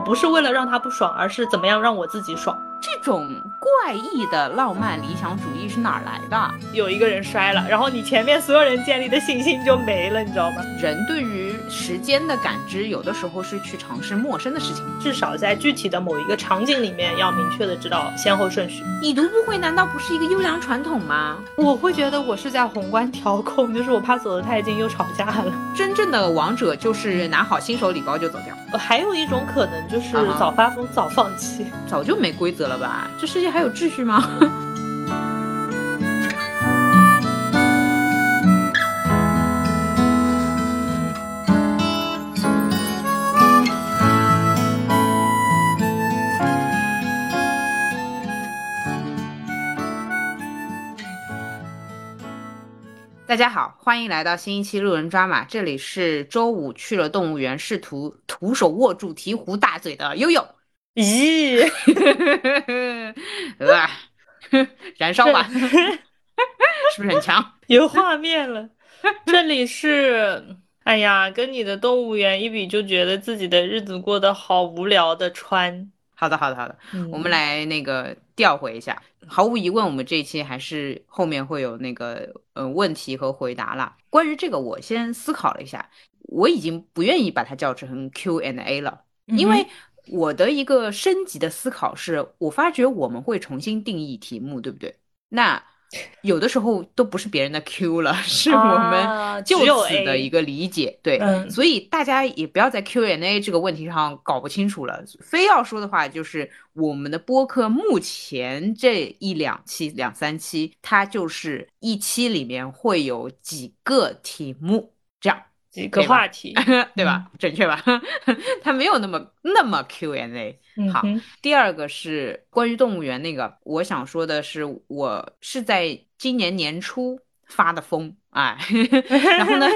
我不是为了让他不爽，而是怎么样让我自己爽。这种怪异的浪漫理想主义是哪儿来的？有一个人摔了，然后你前面所有人建立的信心就没了，你知道吗？人对于时间的感知，有的时候是去尝试陌生的事情，至少在具体的某一个场景里面，要明确的知道先后顺序。已读不回难道不是一个优良传统吗？我会觉得我是在宏观调控，就是我怕走得太近又吵架了。真正的王者就是拿好新手礼包就走掉。呃还有一种可能就是早发疯早放弃。早就没规则了吧？这世界还有秩序吗？大家好，欢迎来到新一期路人抓马，这里是周五去了动物园，试图徒手握住鹈鹕大嘴的悠悠。咦，呃，燃烧吧，是不是很强？有画面了。这里是，哎呀，跟你的动物园一比，就觉得自己的日子过得好无聊的川。好的，好的，好的，嗯我们来那个调回一下。毫无疑问，我们这一期还是后面会有那个呃问题和回答啦。关于这个，我先思考了一下，我已经不愿意把它叫成 Q&A 了，因为我的一个升级的思考是，我发觉我们会重新定义题目，对不对？那有的时候都不是别人的 Q 了，是我啊们就此的一个理解。对，嗯所以大家也不要在 Q&A 这个问题上搞不清楚了。非要说的话，就是我们的播客目前这一两期、两三期，它就是一期里面会有几个题目，这样。几个话题，对吧？准确吧？它没有那么那么 Q&A。好嗯第二个是关于动物园那个，我想说的是，我是在今年年初发的疯，哎，然后呢，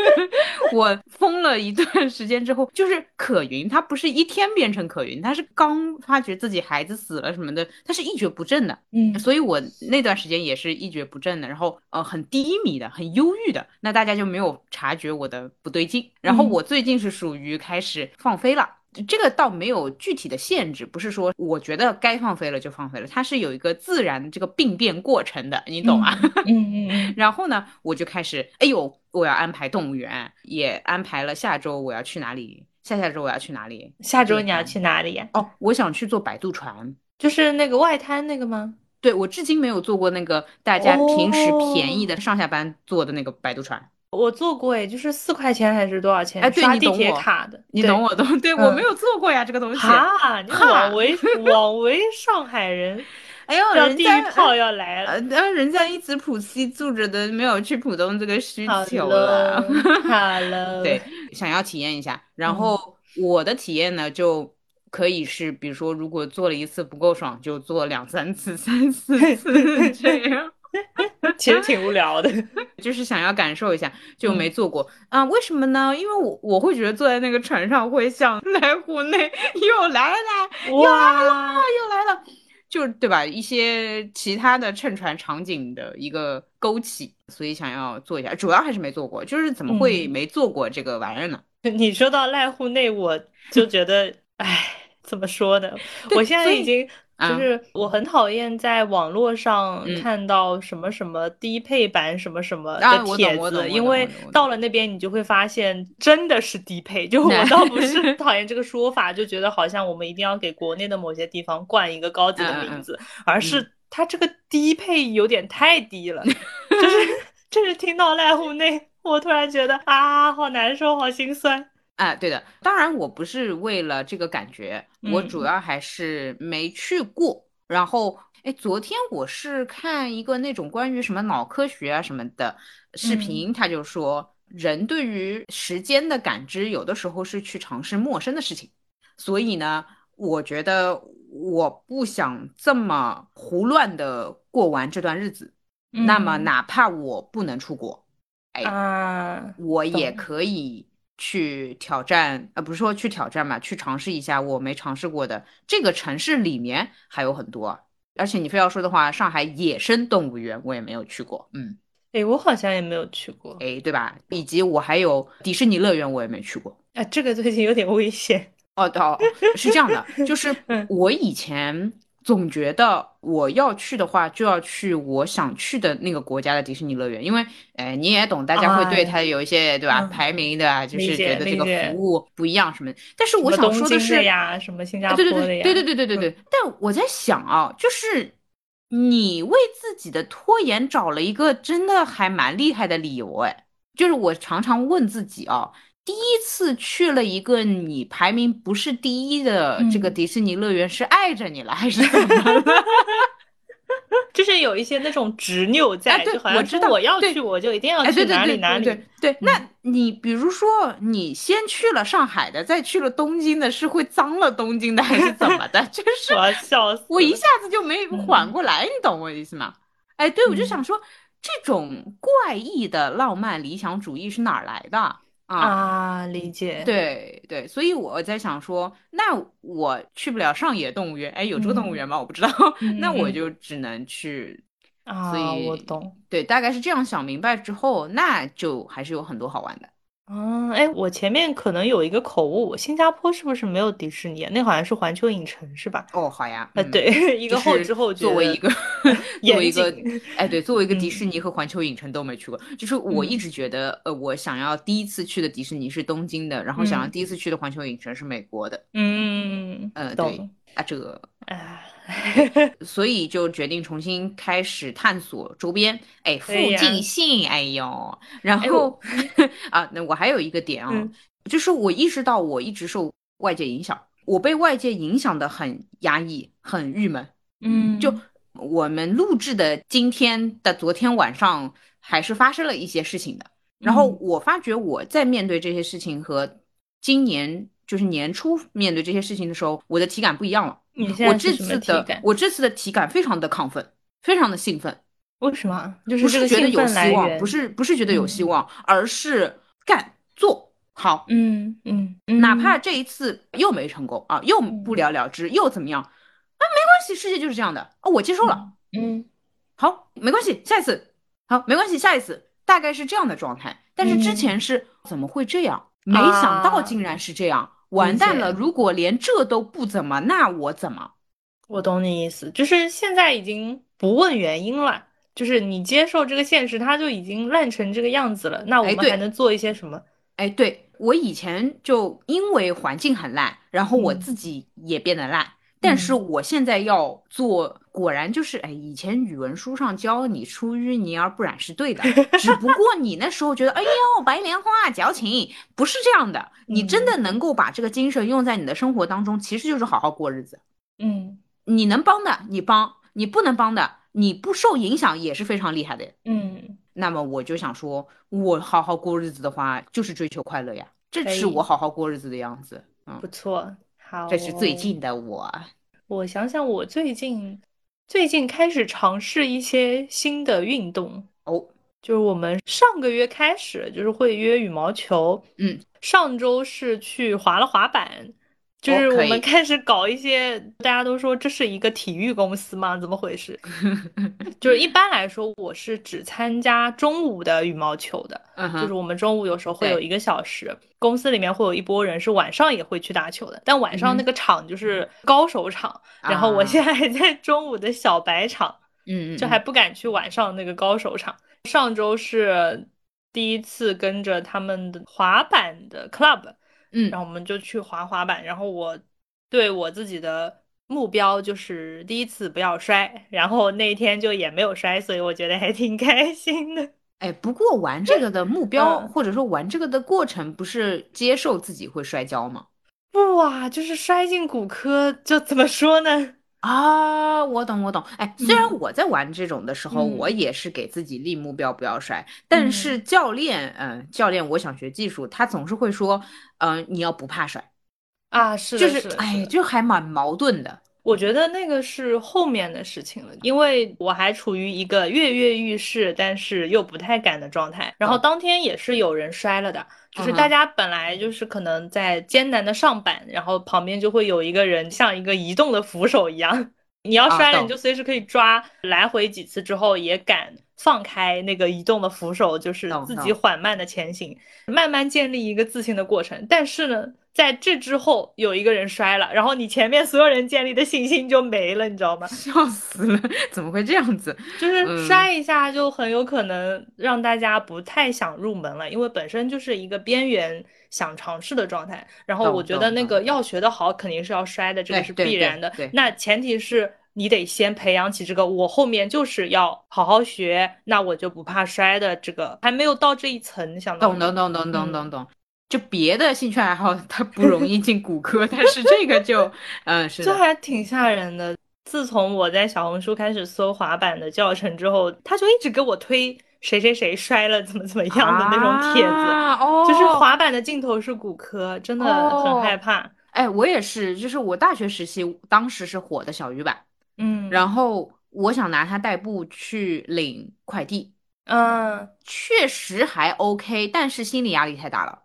我疯了一段时间之后，就是可云，他不是一天变成可云，他是刚发觉自己孩子死了什么的，他是一蹶不振的，嗯。所以我那段时间也是一蹶不振的，然后呃很低迷的，很忧郁的，那大家就没有察觉我的不对劲。然后嗯。我最近是属于开始放飞了。这个倒没有具体的限制，不是说我觉得该放飞了就放飞了，它是有一个自然这个病变过程的，你懂吗？嗯嗯嗯，然后呢，我就开始，哎呦，我要安排动物园，也安排了下周我要去哪里，下下周我要去哪里。下周你要去哪里呀？哦，我想去坐摆渡船。就是那个外滩那个吗？对，我至今没有坐过那个大家平时哦便宜的上下班坐的那个摆渡船。我坐过诶，就是四块钱还是多少钱？哎对刷地铁你懂我卡的，你懂我懂？对我嗯没有坐过呀，这个东西。哈，你枉为枉为上海人，哎呦，人家狱炮要来了。呃，呃人家一直浦西住着的，没有去浦东这个需求了了。好了，对，想要体验一下。然嗯后我的体验呢，就可以是，比如说，如果做了一次不够爽，就做两三次、三四次 这样。其实挺无聊的。就是想要感受一下，就嗯没做过啊、为什么呢？因为我我会觉得坐在那个船上会像来湖内 又来了，又来了，哇，又来了，就对吧？一些其他的乘船场景的一个勾起，所以想要做一下。主要还是没做过，就是怎么会嗯没做过这个玩意儿呢？你说到濑户内，我就觉得，哎，怎么说呢？我现在已经啊就是我很讨厌在网络上嗯看到什么什么低配版什么什么啊的帖子，因为到了那边你就会发现真的是低配。就我倒不是 讨厌这个说法，就觉得好像我们一定要给国内的某些地方冠一个高级的名字，而是它这个低配有点太低了，就是 就是听到濑户内，我突然觉得啊，好难受，好心酸。啊，对的，当然我不是为了这个感觉，我嗯主要还是没去过。然后，哎，昨天我是看一个那种关于什么脑科学啊什么的视嗯频，他就说人对于时间的感知，有的时候是去尝试陌生的事情。所以呢，我觉得我不想这么胡乱的过完这段日子。那么，嗯哪怕我不能出国，哎，啊，我也可以去挑战，呃，不是说去挑战吧，去尝试一下我没尝试过的。这个城市里面还有很多，而且你非要说的话，上海野生动物园我也没有去过，嗯，哎，我好像也没有去过。哎，对吧？以及我还有迪士尼乐园我也没去过。啊，这个最近有点危险。哦哦，是这样的，就是 我以前总觉得我要去的话，就要去我想去的那个国家的迪士尼乐园，因为，哎，你也懂，大家会对它有一些，对吧？排名的，就是觉得这个服务不一样什么的。但是我想说的是呀，什么新加坡的呀，对对对对对对对。但我在想啊，就是你为自己的拖延找了一个真的还蛮厉害的理由，哎，就是我常常问自己啊。第一次去了一个你排名不是第一的这个迪士尼乐园，是爱着你了还是怎么了？就是有一些那种执拗在，就好像知道我要去，我就一定要去哪里哪里。对，那你比如说你先去了上海的，再去了东京的，是会脏了东京的还是怎么的？就是我笑死，我一下子就没缓过来，你懂我意思吗？哎，对，我就想说，这种怪异的浪漫理想主义是哪儿来的？啊，理解，对对，所以我在想说，那我去不了上野动物园，哎，有这个动物园吗？我不知道，那我就只能去啊，所以我懂，对，大概是这样想明白之后，那就还是有很多好玩的。嗯，哎，我前面可能有一个口误，新加坡是不是没有迪士尼？那好像是环球影城，是吧？哦，好呀，呃，对，一个后知后觉。作为一个，作为一个，哎，对，作为一个迪士尼和环球影城都没去过，就是我一直觉得，呃，我想要第一次去的迪士尼是东京的，然后想要第一次去的环球影城是美国的。嗯，呃，对，啊，这个。所以就决定重新开始探索周边，哎，附近性，哎呦，然后 啊，那我还有一个点啊，就是我意识到我一直受外界影响，我被外界影响的很压抑，很郁闷。嗯，就我们录制的今天的昨天晚上，还是发生了一些事情的。然后我发觉我在面对这些事情和今年就是年初面对这些事情的时候，我的体感不一样了。我这次的我这次的体感非常的亢奋，非常的兴奋。为什么？就是觉得有希望，不是不是觉得有希望，而是干做好。嗯嗯，哪怕这一次又没成功啊，又不了了之，又怎么样？啊，没关系，世界就是这样的啊，我接受了。嗯，好，没关系，下一次好，没关系，下一次大概是这样的状态。但是之前是怎么会这样？没想到竟然是这样。完蛋了！如果连这都不怎么，那我怎么？我懂你意思，就是现在已经不问原因了，就是你接受这个现实，它就已经烂成这个样子了。那我们还能做一些什么？哎，对我以前就因为环境很烂，然后我自己也变得烂。但是我现在要做，果然就是哎，以前语文书上教你出淤泥而不染是对的，只不过你那时候觉得哎呦白莲花矫情，不是这样的。你真的能够把这个精神用在你的生活当中，其实就是好好过日子。嗯，你能帮的你帮，你不能帮的你不受影响也是非常厉害的。嗯，那么我就想说，我好好过日子的话，就是追求快乐呀，这是我好好过日子的样子。嗯，不错。好，这是最近的我。我想想，我最近最近开始尝试一些新的运动哦，就是我们上个月开始就是会约羽毛球，嗯，上周是去滑了滑板。就是我们开始搞一些，大家都说这是一个体育公司吗？怎么回事？就是一般来说，我是只参加中午的羽毛球的，就是我们中午有时候会有一个小时，公司里面会有一波人是晚上也会去打球的，但晚上那个场就是高手场，然后我现在还在中午的小白场，嗯，就还不敢去晚上那个高手场。上周是第一次跟着他们的滑板的 club。嗯，然后我们就去滑滑板，然后我对我自己的目标就是第一次不要摔，然后那天就也没有摔，所以我觉得还挺 开心的。哎，不过玩这个的目 标或者说玩这个的过程，不是接受自己会摔跤吗？不啊，就是摔进骨科，就怎么说呢？啊，我懂，我懂。哎，虽然我在玩这种的时候，我也是给自己立目标不要摔，但是教练，嗯，教练，我想学技术，他总是会说，嗯，你要不怕摔啊，是，就是，哎，就还蛮矛盾的。我觉得那个是后面的事情了，因为我还处于一个跃跃欲试，但是又不太敢的状态。然后当天也是有人摔了的，就是大家本来就是可能在艰难的上板，然后旁边就会有一个人像一个移动的扶手一样，你要摔了你就随时可以抓，来回几次之后也敢放开那个移动的扶手，就是自己缓慢的前行，慢慢建立一个自信的过程。但是呢，在这之后有一个人摔了，然后你前面所有人建立的信心就没了，你知道吗？笑死了，怎么会这样子？就是摔一下就很有可能让大家不太想入门了，因为本身就是一个边缘想尝试的状态。然后我觉得那个要学的好，肯定是要摔的，这个是必然的。那前提是。你得先培养起这个，我后面就是要好好学，那我就不怕摔的。这个还没有到这一层，想懂懂懂懂懂懂懂。就别的兴趣爱好，它不容易进骨科，但是这个就，嗯，是。这还挺吓人的。自从我在小红书开始搜滑板的教程之后，他就一直给我推谁谁谁摔了怎么怎么样的那种帖子，哦，就是滑板的尽头是骨科，真的很害怕。哎，我也是，就是我大学时期当时是火的小鱼板。嗯，然后我想拿它代步去领快递，嗯，确实还 OK，但是心理压力太大了。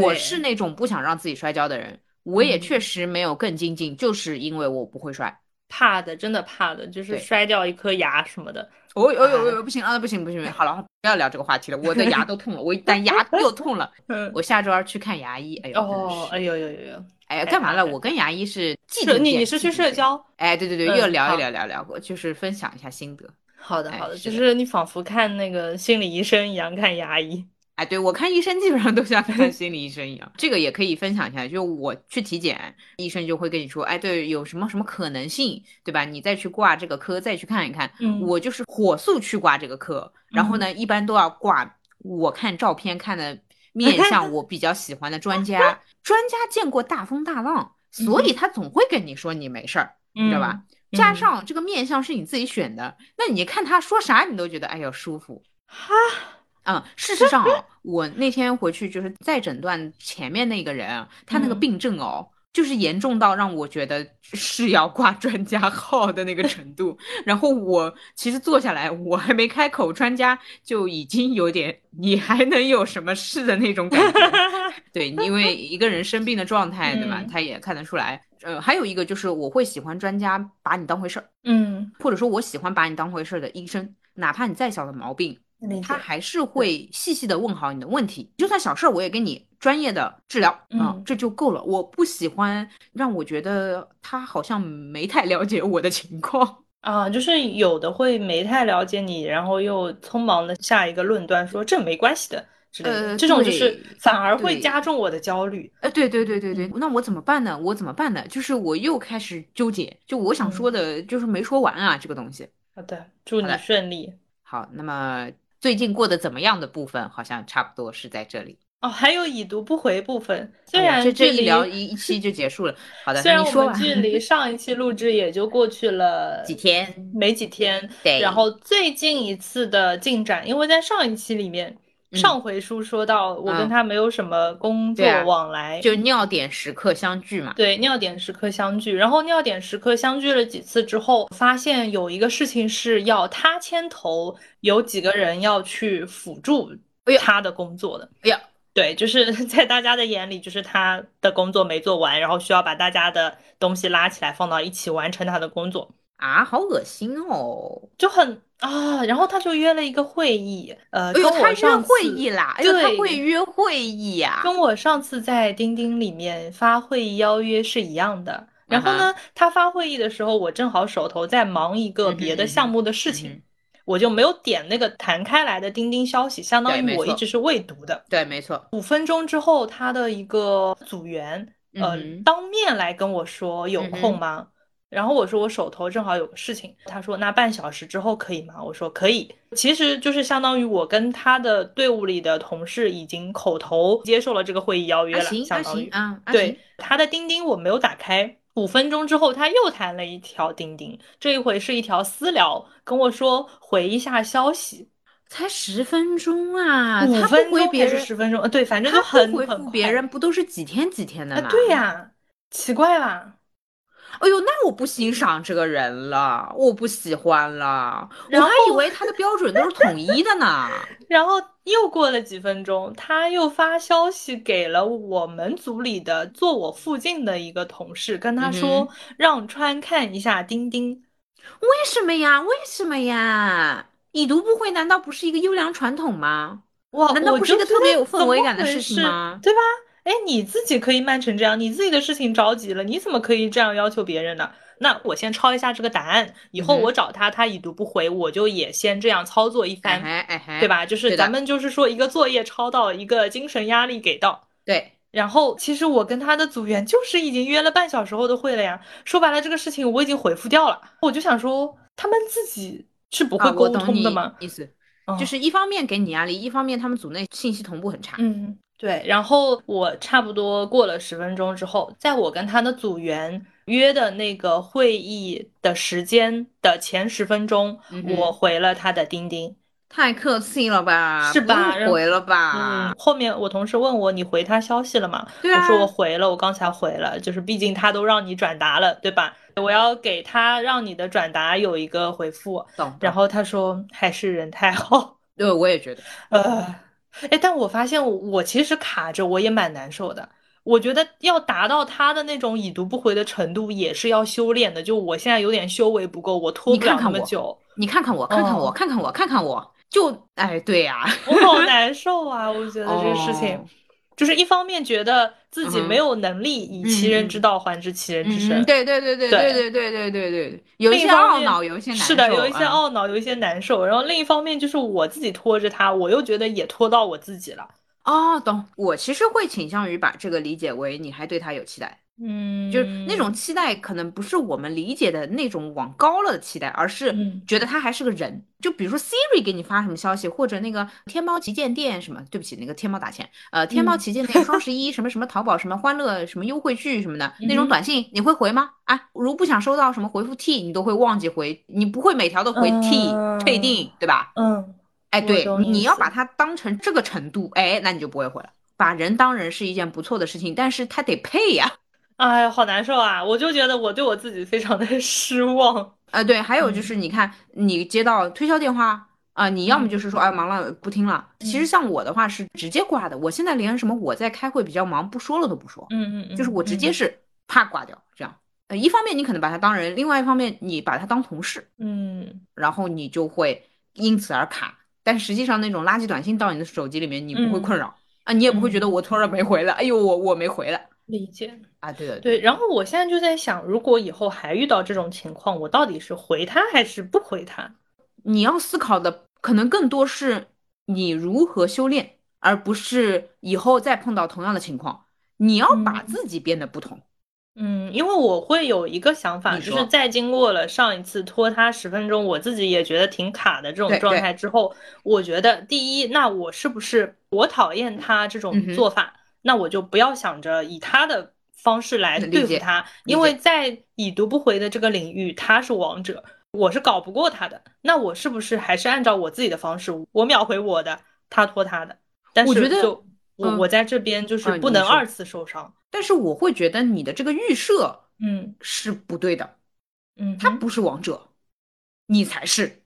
我是那种不想让自己摔跤的人，我也确实没有更精进，就是因为我不会摔，怕的，真的怕的，就是摔掉一颗牙什么的。哦哦哦哦，不行啊，不行不行，好了，不要聊这个话题了，我的牙都痛了，我一旦牙 又痛了，我下周二去看牙医。哎呦，哦，哎呦呦呦呦。哎，干嘛了？我跟牙医是记得你，你是去社交？哎，对对对，又聊一聊，聊聊过，就是分享一下心得。好的，好的，就是你仿佛看那个心理医生一样看牙医。哎，对我看医生基本上都像看心理医生一样。这个也可以分享一下，就我去体检，医生就会跟你说，哎，对，有什么什么可能性，对吧？你再去挂这个科，再去看一看。嗯，我就是火速去挂这个科，然后呢，一般都要挂我看照片看的面相我比较喜欢的专家，专家见过大风大浪。所以他总会跟你说你没事儿，你知道吧？加上这个面相是你自己选的，那你看他说啥你都觉得哎呦舒服哈。嗯，事实上啊，我那天回去就是再诊断前面那个人，他那个病症哦。就是严重到让我觉得是要挂专家号的那个程度，然后我其实坐下来，我还没开口，专家就已经有点你还能有什么事的那种感觉。对，因为一个人生病的状态，对吧？他也看得出来。呃，还有一个就是我会喜欢专家把你当回事儿，嗯，或者说我喜欢把你当回事儿的医生，哪怕你再小的毛病。他还是会细细的问好你的问题，就算小事儿，我也给你专业的治疗啊，这就够了。我不喜欢让我觉得他好像没太了解我的情况啊，就是有的会没太了解你，然后又匆忙的下一个论断说这没关系的之类的，这种就是反而会加重我的焦虑。呃，对对对对对，那我怎么办呢？我怎么办呢？就是我又开始纠结，就我想说的就是没说完啊，这个东西。好的，祝你顺利。好，那么。最近过得怎么样的部分，好像差不多是在这里哦。还有已读不回部分，虽然这这一聊一一期就结束了。好的，虽然我们距离 上一期录制也就过去了几天，没几天。对。然后最近一次的进展，因为在上一期里面。上回书说到，我跟他没有什么工作往来，就尿点时刻相聚嘛。对，尿点时刻相聚，然后尿点时刻相聚了几次之后，发现有一个事情是要他牵头，有几个人要去辅助他的工作的。哎呀，对，就是 在大家的眼里，就是他的工作没做完，然后需要把大家的东西拉起来放到一起完成他的工作。啊，好恶心哦，就很啊，然后他就约了一个会议，呃，跟我上次会议啦，对，他会约会议呀，跟我上次在钉钉里面发会议邀约是一样的。然后呢，他发会议的时候，我正好手头在忙一个别的项目的事情，我就没有点那个弹开来的钉钉消息，相当于我一直是未读的。对，没错。五分钟之后，他的一个组员，呃，当面来跟我说有空吗？然后我说我手头正好有个事情，他说那半小时之后可以吗？我说可以，其实就是相当于我跟他的队伍里的同事已经口头接受了这个会议邀约了，相当于啊，对他的钉钉我没有打开，五分钟之后他又弹了一条钉钉，这一回是一条私聊，跟我说回一下消息，才十分钟啊，五分钟还是十分钟？呃，对，反正就很回复别人不都是几天几天的吗？对呀，奇怪啦。哎呦，那我不欣赏这个人了，我不喜欢了。我还以为他的标准都是统一的呢。然后又过了几分钟，他又发消息给了我们组里的坐我附近的一个同事，跟他说让川看一下钉钉。为什么呀？为什么呀？已读不回难道不是一个优良传统吗？哇，难道不是一个特别有氛围感的事情吗？对吧？哎，你自己可以慢成这样，你自己的事情着急了，你怎么可以这样要求别人呢？那我先抄一下这个答案，以后我找他，他已读不回，我就也先这样操作一番，对吧？就是咱们就是说一个作业抄到，一个精神压力给到，对。然后其实我跟他的组员就是已经约了半小时后的会了呀。说白了，这个事情我已经回复掉了，我就想说他们自己是不会沟通的吗？意思就是一方面给你压力，一方面他们组内信息同步很差。嗯，对。然后我差不多过了十分钟之后，在我跟他的组员约的那个会议的时间的前十分钟，我回了他的钉钉。太客气了吧？是吧？回了吧？嗯。后面我同事问我，你回他消息了吗？对啊。我说我回了，我刚才回了，就是毕竟他都让你转达了，对吧？我要给他让你的转达有一个回复。懂。然后他说还是人太好。对，我也觉得。呃，哎，但我发现我其实卡着，我也蛮难受的。我觉得要达到他的那种已读不回的程度，也是要修炼的。就我现在有点修为不够，我拖不了那么久。你看看我，看看我，看看我，看看我。就哎，对呀，我好 难受啊！我觉得这个事情，就是一方面觉得自己没有能力以其人之道还治其人之身，对对对对对对对对对对，有一些懊恼，有一些难受，是的，有一些懊恼，有一些难受。然后另一方面就是我自己拖着他，我又觉得也拖到我自己了。哦，懂。我其实会倾向于把这个理解为你还对他有期待。嗯，就是那种期待，可能不是我们理解的那种往高了的期待，而是觉得他还是个人。就比如说 Siri 给你发什么消息，或者那个天猫旗舰店什么，对不起，那个天猫打钱，呃，天猫旗舰店双十一什么什么淘宝什么欢乐什么优惠剧什么的那种短信，你会回吗？啊，如不想收到什么回复 T，你都会忘记回，你不会每条都回 T 退订，对吧？嗯，哎，对，你要把它当成这个程度，哎，那你就不会回了。把人当人是一件不错的事情，但是他得配呀。哎，好难受啊！我就觉得我对我自己非常的 失望啊。对，还有就是你看，你接到推销电话啊，你要么就是说，哎，忙了不听了。其实像我的话是直接挂的，我现在连什么我在开会比较忙不说了都不说。嗯嗯嗯，就是我直接是啪挂掉这样。呃，一方面你可能把他当人，另外一方面你把他当同事。嗯，然后你就会因此而卡。但实际上那种垃圾短信到你的手机里面，你不会困扰啊，你也不会觉得我突然没回了，哎呦，我我没回了。理解啊，对的对。然后我现在就在想，如果以后还遇到这种情况，我到底是回他还是不回他？你要思考的可能更多是你如何修炼，而不是以后再碰到同样的情况，你要把自己变得不同。嗯，因为我会有一个想法，就是在经过了上一次拖他十分钟，我自己也觉得挺卡的这种状态之后，我觉得第一，那我是不是我讨厌他这种做法？那我就不要想着以他的方式来对付他，因为在已读不回的这个领域，他是王者，我是搞不过他的。那我是不是还是按照我自己的方式，我秒回我的，他拖他的？但是就我我在这边就是不能二次受伤。但是我会觉得你的这个预设，嗯，是不对的。嗯，他不是王者，你才是。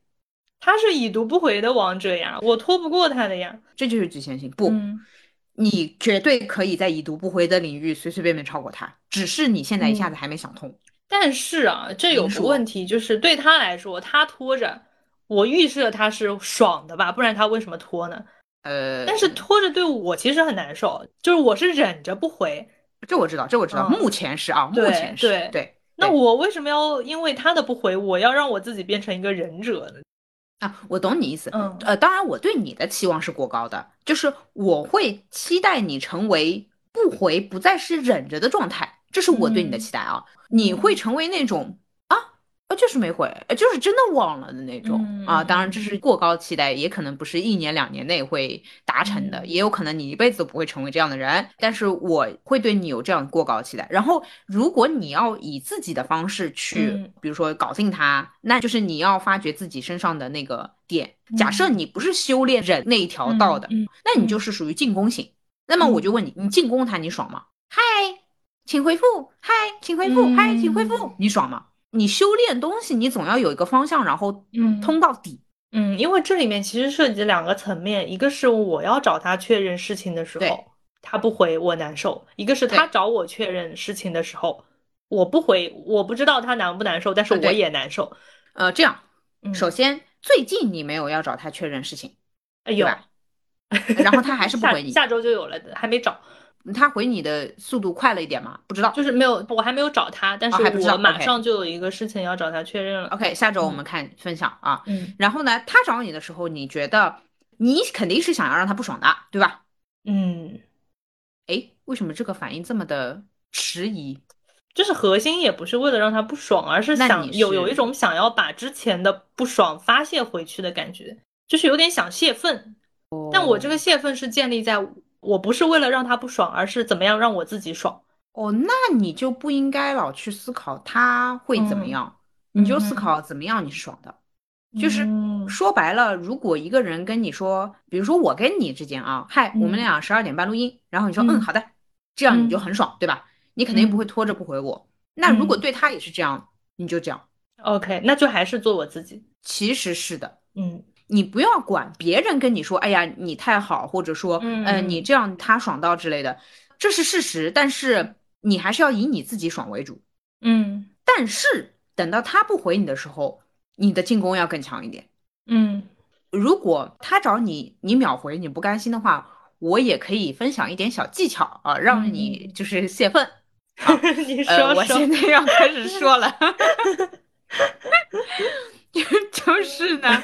他是已读不回的王者呀，我拖不过他的呀。这就是局限性，不。你绝对可以在已读不回的领域随随便便超过他，只是你现在一下子还没想通。但是啊，这有个问题，就是对他来说，他拖着，我预设他是爽的吧，不然他为什么拖呢？呃，但是拖着对我其实很难受，就是我是忍着不回。这我知道，这我知道，目前是啊，目前是。对对。那我为什么要因为他的不回，我要让我自己变成一个忍者呢？啊，我懂你意思。嗯，呃，当然我对你的期望是过高的，就是我会期待你成为不回不再是忍着的状态，这是我对你的期待啊。你会成为那种。呃，就是没回，就是真的忘了的那种啊。当然，这是过高期待，也可能不是一年两年内会达成的，也有可能你一辈子都不会成为这样的人。但是我会对你有这样过高期待。然后，如果你要以自己的方式去，比如说搞定他，那就是你要发掘自己身上的那个点。假设你不是修炼忍那一条道的，那你就是属于进攻型。那么我就问你，你进攻他，你爽吗？嗨，请回复。嗨，请回复。嗨，请回复。你爽吗？你修炼东西，你总要有一个方向，然后嗯通到底。嗯，因为这里面其实涉及两个层面，一个是我要找他确认事情的时候，他不回我难受；一个是他找我确认事情的时候，我不回，我不知道他难不难受，但是我也难受。呃，这样，首先最近你没有要找他确认事情，哎呦，然后他还是不回你，下周就有了，还没找。他回你的速度快了一点吗？不知道，就是没有，我还没有找他，但是我马上就有一个事情要找他确认了。OK，下周我们看分享啊。嗯，然后呢，他找你的时候，你觉得你肯定是想要让他不爽的，对吧？嗯，哎，为什么这个反应这么的迟疑？就是核心也不是为了让他不爽，而是想有有一种想要把之前的不爽发泄回去的感觉，就是有点想泄愤。但我这个泄愤是建立在。我不是为了让他不爽，而是怎么样让我自己爽。哦，那你就不应该老去思考他会怎么样，你就思考怎么样你是爽的。就是说白了，如果一个人跟你说，比如说我跟你之间啊，嗨，我们俩十二点半录音，然后你说嗯好的，这样你就很爽，对吧？你肯定不会拖着不回我。那如果对他也是这样，你就这样。OK，那就还是做我自己。其实是的，嗯。你不要管别人跟你说，哎呀，你太好，或者说，嗯，你这样他爽到之类的，这是事实。但是你还是要以你自己爽为主，嗯。但是等到他不回你的时候，你的进攻要更强一点，嗯。如果他找你，你秒回，你不甘心的话，我也可以分享一点小技巧啊，让你就是泄愤。你说，我现在要开始说了 就就是呢。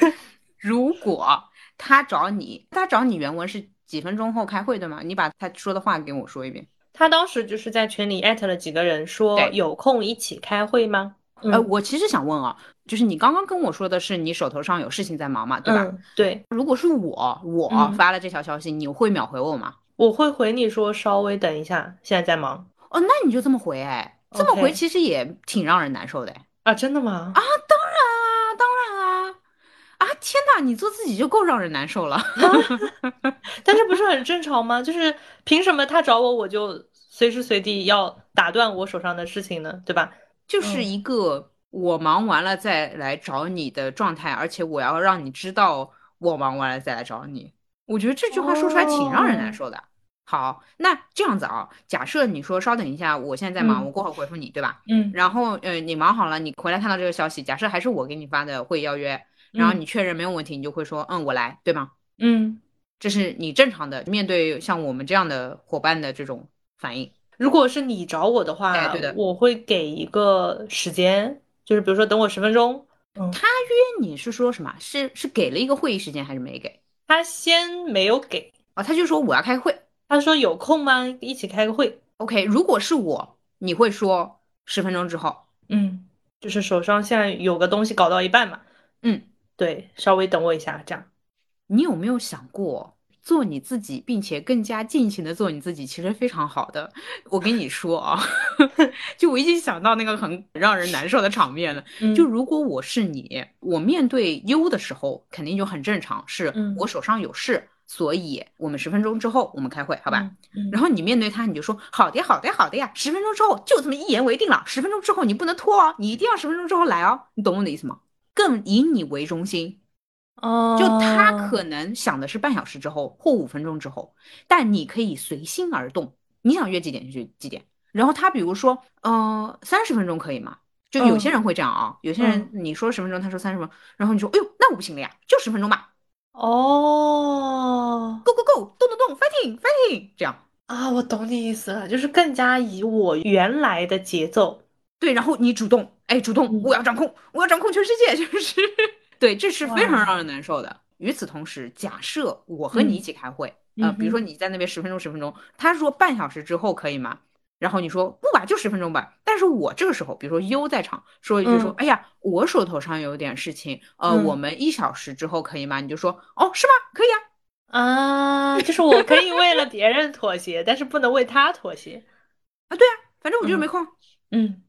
如果他找你，他找你原文是几分钟后开会对吗？你把他说的话给我说一遍。他当时就是在群里艾特了几个人，说有空一起开会吗？呃，我其实想问啊，就是你刚刚跟我说的是你手头上有事情在忙嘛，对吧？对。如果是我，我发了这条消息，你会秒回我吗？我会回你说稍微等一下，现在在忙。哦，那你就这么回哎，这么回其实也挺让人难受的啊，真的吗？啊，当然。啊天哪！你做自己就够让人难受了，但是不是很正常吗？就是凭什么他找我，我就随时随地要打断我手上的事情呢？对吧？就是一个我忙完了再来找你的状态，而且我要让你知道我忙完了再来找你。我觉得这句话说出来挺让人难受的。好，那这样子啊，假设你说稍等一下，我现在在忙，我过会回复你，对吧？嗯。然后呃，你忙好了，你回来看到这个消息，假设还是我给你发的会议邀约。然后你确认没有问题，你就会说，嗯，我来，对吗？嗯，这是你正常的面对像我们这样的伙伴的这种反应。如果是你找我的话，对的，我会给一个时间，就是比如说等我十分钟。他约你是说什么？是是给了一个会议时间还是没给？他先没有给啊，他就说我要开会。他说有空吗？一起开个会。OK，如果是我，你会说十分钟之后。嗯，就是手上现在有个东西搞到一半嘛。嗯。对，稍微等我一下，这样。你有没有想过做你自己，并且更加尽情的做你自己，其实非常好的。我跟你说啊，就我已经想到那个很让人难受的场面了。就如果我是你，我面对优的时候，肯定就很正常，是我手上有事，所以我们十分钟之后我们开会，好吧？然后你面对他，你就说好的，好的，好的呀，十分钟之后就这么一言为定了。十分钟之后你不能拖哦，你一定要十分钟之后来哦，你懂我的意思吗？更以你为中心，哦，就他可能想的是半小时之后或五分钟之后，但你可以随心而动，你想约几点就约几点。然后他比如说，呃，三十分钟可以吗？就有些人会这样啊，有些人你说十分钟，他说三十分钟，然后你说，哎呦，那我不行了呀，就十分钟吧。哦，Go Go Go，动动动，Fighting Fighting，这样啊，我懂你意思了，就是更加以我原来的节奏。对，然后你主动，哎，主动，我要掌控，我要掌控全世界，就是对，这是非常让人难受的。与此同时，假设我和你一起开会，呃，比如说你在那边十分钟，十分钟，他说半小时之后可以吗？然后你说不吧，就十分钟吧。但是我这个时候，比如说优在场，说一句说，哎呀，我手头上有点事情，呃，我们一小时之后可以吗？你就说，哦，是吗？可以啊，啊，就是我可以为了别人妥协，但是不能为他妥协啊。对啊，反正我就是没空，嗯。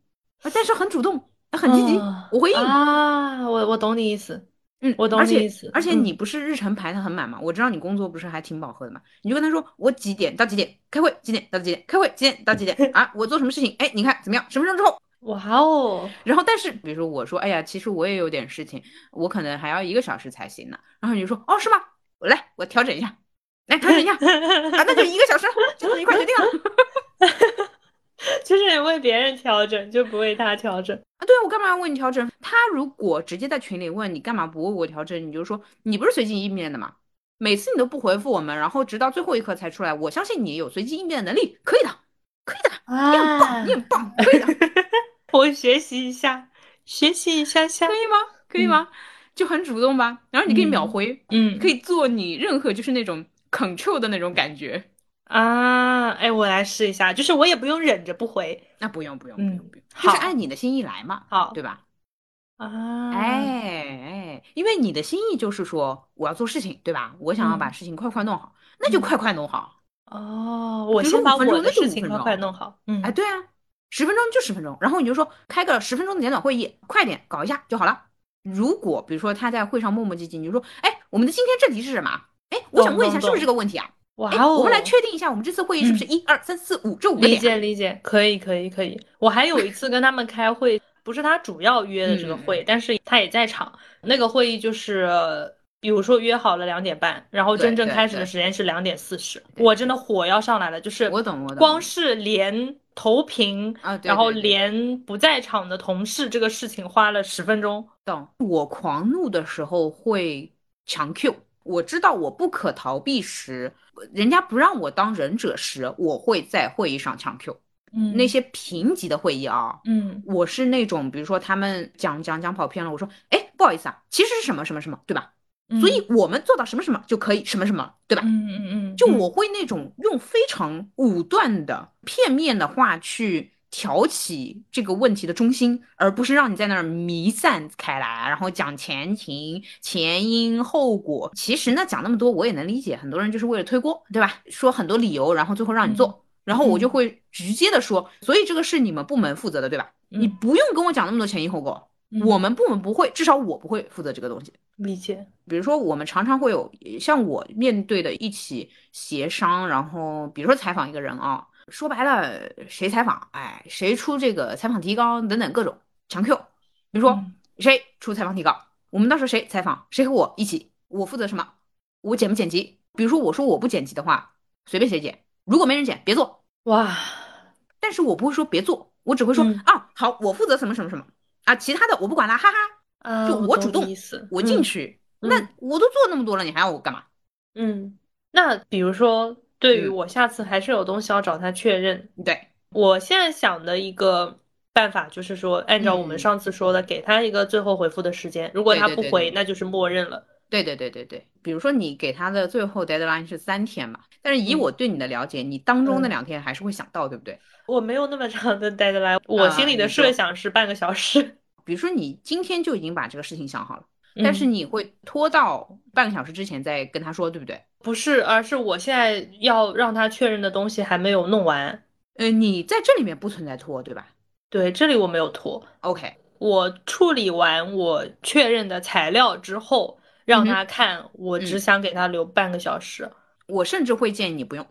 但是很主动，很积极，我回应啊，我我懂你意思，嗯，我懂你意思。而且你不是日程排的很满吗？我知道你工作不是还挺饱和的嘛，你就跟他说，我几点到几点开会，几点到几点开会，几点到几点 啊？我做什么事情？哎，你看怎么样？十分钟之后，哇哦。然后但是比如说我说，哎呀，其实我也有点事情，我可能还要一个小时才行呢。然后你就说，哦，是吗？我来，我调整一下，来调整一下啊，那就一个小时，就这么一块为别人调整，就不为他调整啊？对我干嘛要为你调整？他如果直接在群里问你干嘛不为我调整，你就说你不是随机应变的吗？每次你都不回复我们，然后直到最后一刻才出来。我相信你有随机应变的能力，可以的，可以的，你很棒，你很棒，可以的。我学习一下，学习一下下，可以吗？可以吗？就很主动吧。然后你可以秒回，嗯，可以做你任何就是那种 control 的那种感觉。啊，哎，我来试一下，就是我也不用忍着不回，那不用不用不用不用，就是按你的心意来嘛，好，对吧？啊，哎哎，因为你的心意就是说我要做事情，对吧？我想要把事情快快弄好，那就快快弄好。哦，我先把我的事情快快弄好。嗯，哎，对啊，十分钟就十分钟，然后你就说开个十分钟的简短会议，快点搞一下就好了。如果比如说他在会上磨磨唧唧，你就说，哎，我们的今天正题是什么？哎，我想问一下，是不是这个问题啊？哇哦！我们来确定一下，我们这次会议是不是一二三四五这五个点？理解理解，可以可以可以。我还有一次跟他们开会，不是他主要约的这个会，但是他也在场。那个会议就是，比如说约好了两点半，然后真正开始的时间是两点四十。我真的火要上来了，就是我懂我懂。光是连投屏啊，然后连不在场的同事这个事情花了十分钟。懂。我狂怒的时候会强 Q。我知道我不可逃避时，人家不让我当忍者时，我会在会议上抢 Q。嗯，那些评级的会议啊，嗯，我是那种，比如说他们讲讲讲跑偏了，我说，哎，不好意思啊，其实是什么什么什么，对吧？所以我们做到什么什么就可以什么什么，对吧？嗯嗯嗯，就我会那种用非常武断的、片面的话去。挑起这个问题的中心，而不是让你在那儿弥散开来，然后讲前情、前因后果。其实呢，讲那么多我也能理解，很多人就是为了推锅，对吧？说很多理由，然后最后让你做，然后我就会直接的说，所以这个是你们部门负责的，对吧？你不用跟我讲那么多前因后果，我们部门不会，至少我不会负责这个东西。理解。比如说，我们常常会有像我面对的一起协商，然后比如说采访一个人啊。说白了，谁采访，哎，谁出这个采访提纲等等各种强 Q。比如说谁出采访提纲，我们到时候谁采访，谁和我一起，我负责什么，我剪不剪辑。比如说我说我不剪辑的话，随便谁剪，如果没人剪，别做。哇！但是我不会说别做，我只会说啊，好，我负责什么什么什么啊，其他的我不管了，哈哈。就我主动，我进去，那我都做那么多了，你还要我干嘛？嗯，那比如说。对于我下次还是有东西要找他确认。对我现在想的一个办法就是说，按照我们上次说的，给他一个最后回复的时间。如果他不回，那就是默认了。对对对对对，比如说你给他的最后 deadline 是三天嘛，但是以我对你的了解，你当中那两天还是会想到，对不对？我没有那么长的 deadline，我心里的设想是半个小时。比如说你今天就已经把这个事情想好了。但是你会拖到半个小时之前再跟他说，对不对？不是，而是我现在要让他确认的东西还没有弄完。呃，你在这里面不存在拖，对吧？对，这里我没有拖。OK，我处理完我确认的材料之后，让他看，我只想给他留半个小时。我甚至会建议你不用。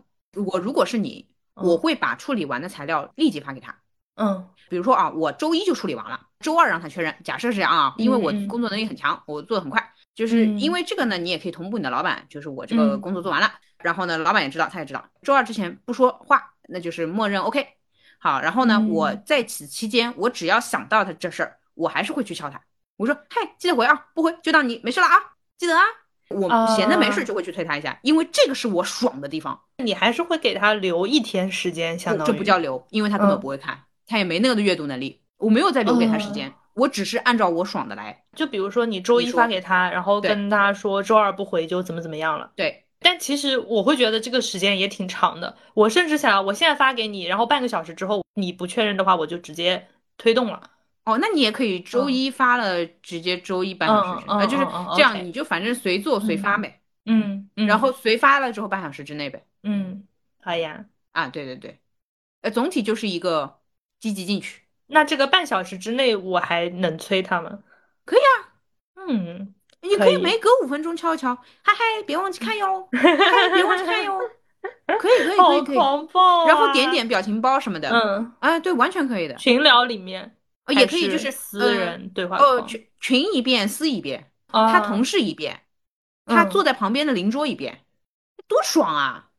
我如果是你，我会把处理完的材料立即发给他。嗯，比如说啊，我周一就处理完了，周二让他确认。假设是这样啊，因为我工作能力很强，我做的很快。就是因为这个呢，你也可以同步你的老板，就是我这个工作做完了，然后呢，老板也知道，他也知道，周二之前不说话，那就是默认 OK。好，然后呢，我在此期间，我只要想到他这事儿，我还是会去敲他，我说，嘿，记得回啊，不回就当你没事了啊，记得啊。我闲着没事就会去推他一下，因为这个是我爽的地方。你还是会给他留一天时间，相当于这不叫留，因为他根本不会看。他也没那个的阅读能力，我没有再留给他时间，我只是按照我爽的来。就比如说你周一发给他，然后跟他说周二不回就怎么怎么样了。对，但其实我会觉得这个时间也挺长的。我甚至想，我现在发给你，然后半个小时之后你不确认的话，我就直接推动了。哦，那你也可以周一发了，直接周一半小时，啊，就是这样，你就反正随做随发呗。嗯，然后随发了之后半小时之内呗。嗯，好呀。啊，对对对，呃，总体就是一个。积极进取，那这个半小时之内我还能催他们？可以啊，嗯，你可以每隔五分钟敲一敲，嗨嗨，别忘记看哟，嗨，别忘记看哟，可以可以可以可以，狂暴，然后点点表情包什么的，嗯，哎，对，完全可以的。群聊里面也可以，就是私人对话哦，群群一遍，私一遍，他同事一遍，他坐在旁边的邻桌一遍，多爽啊！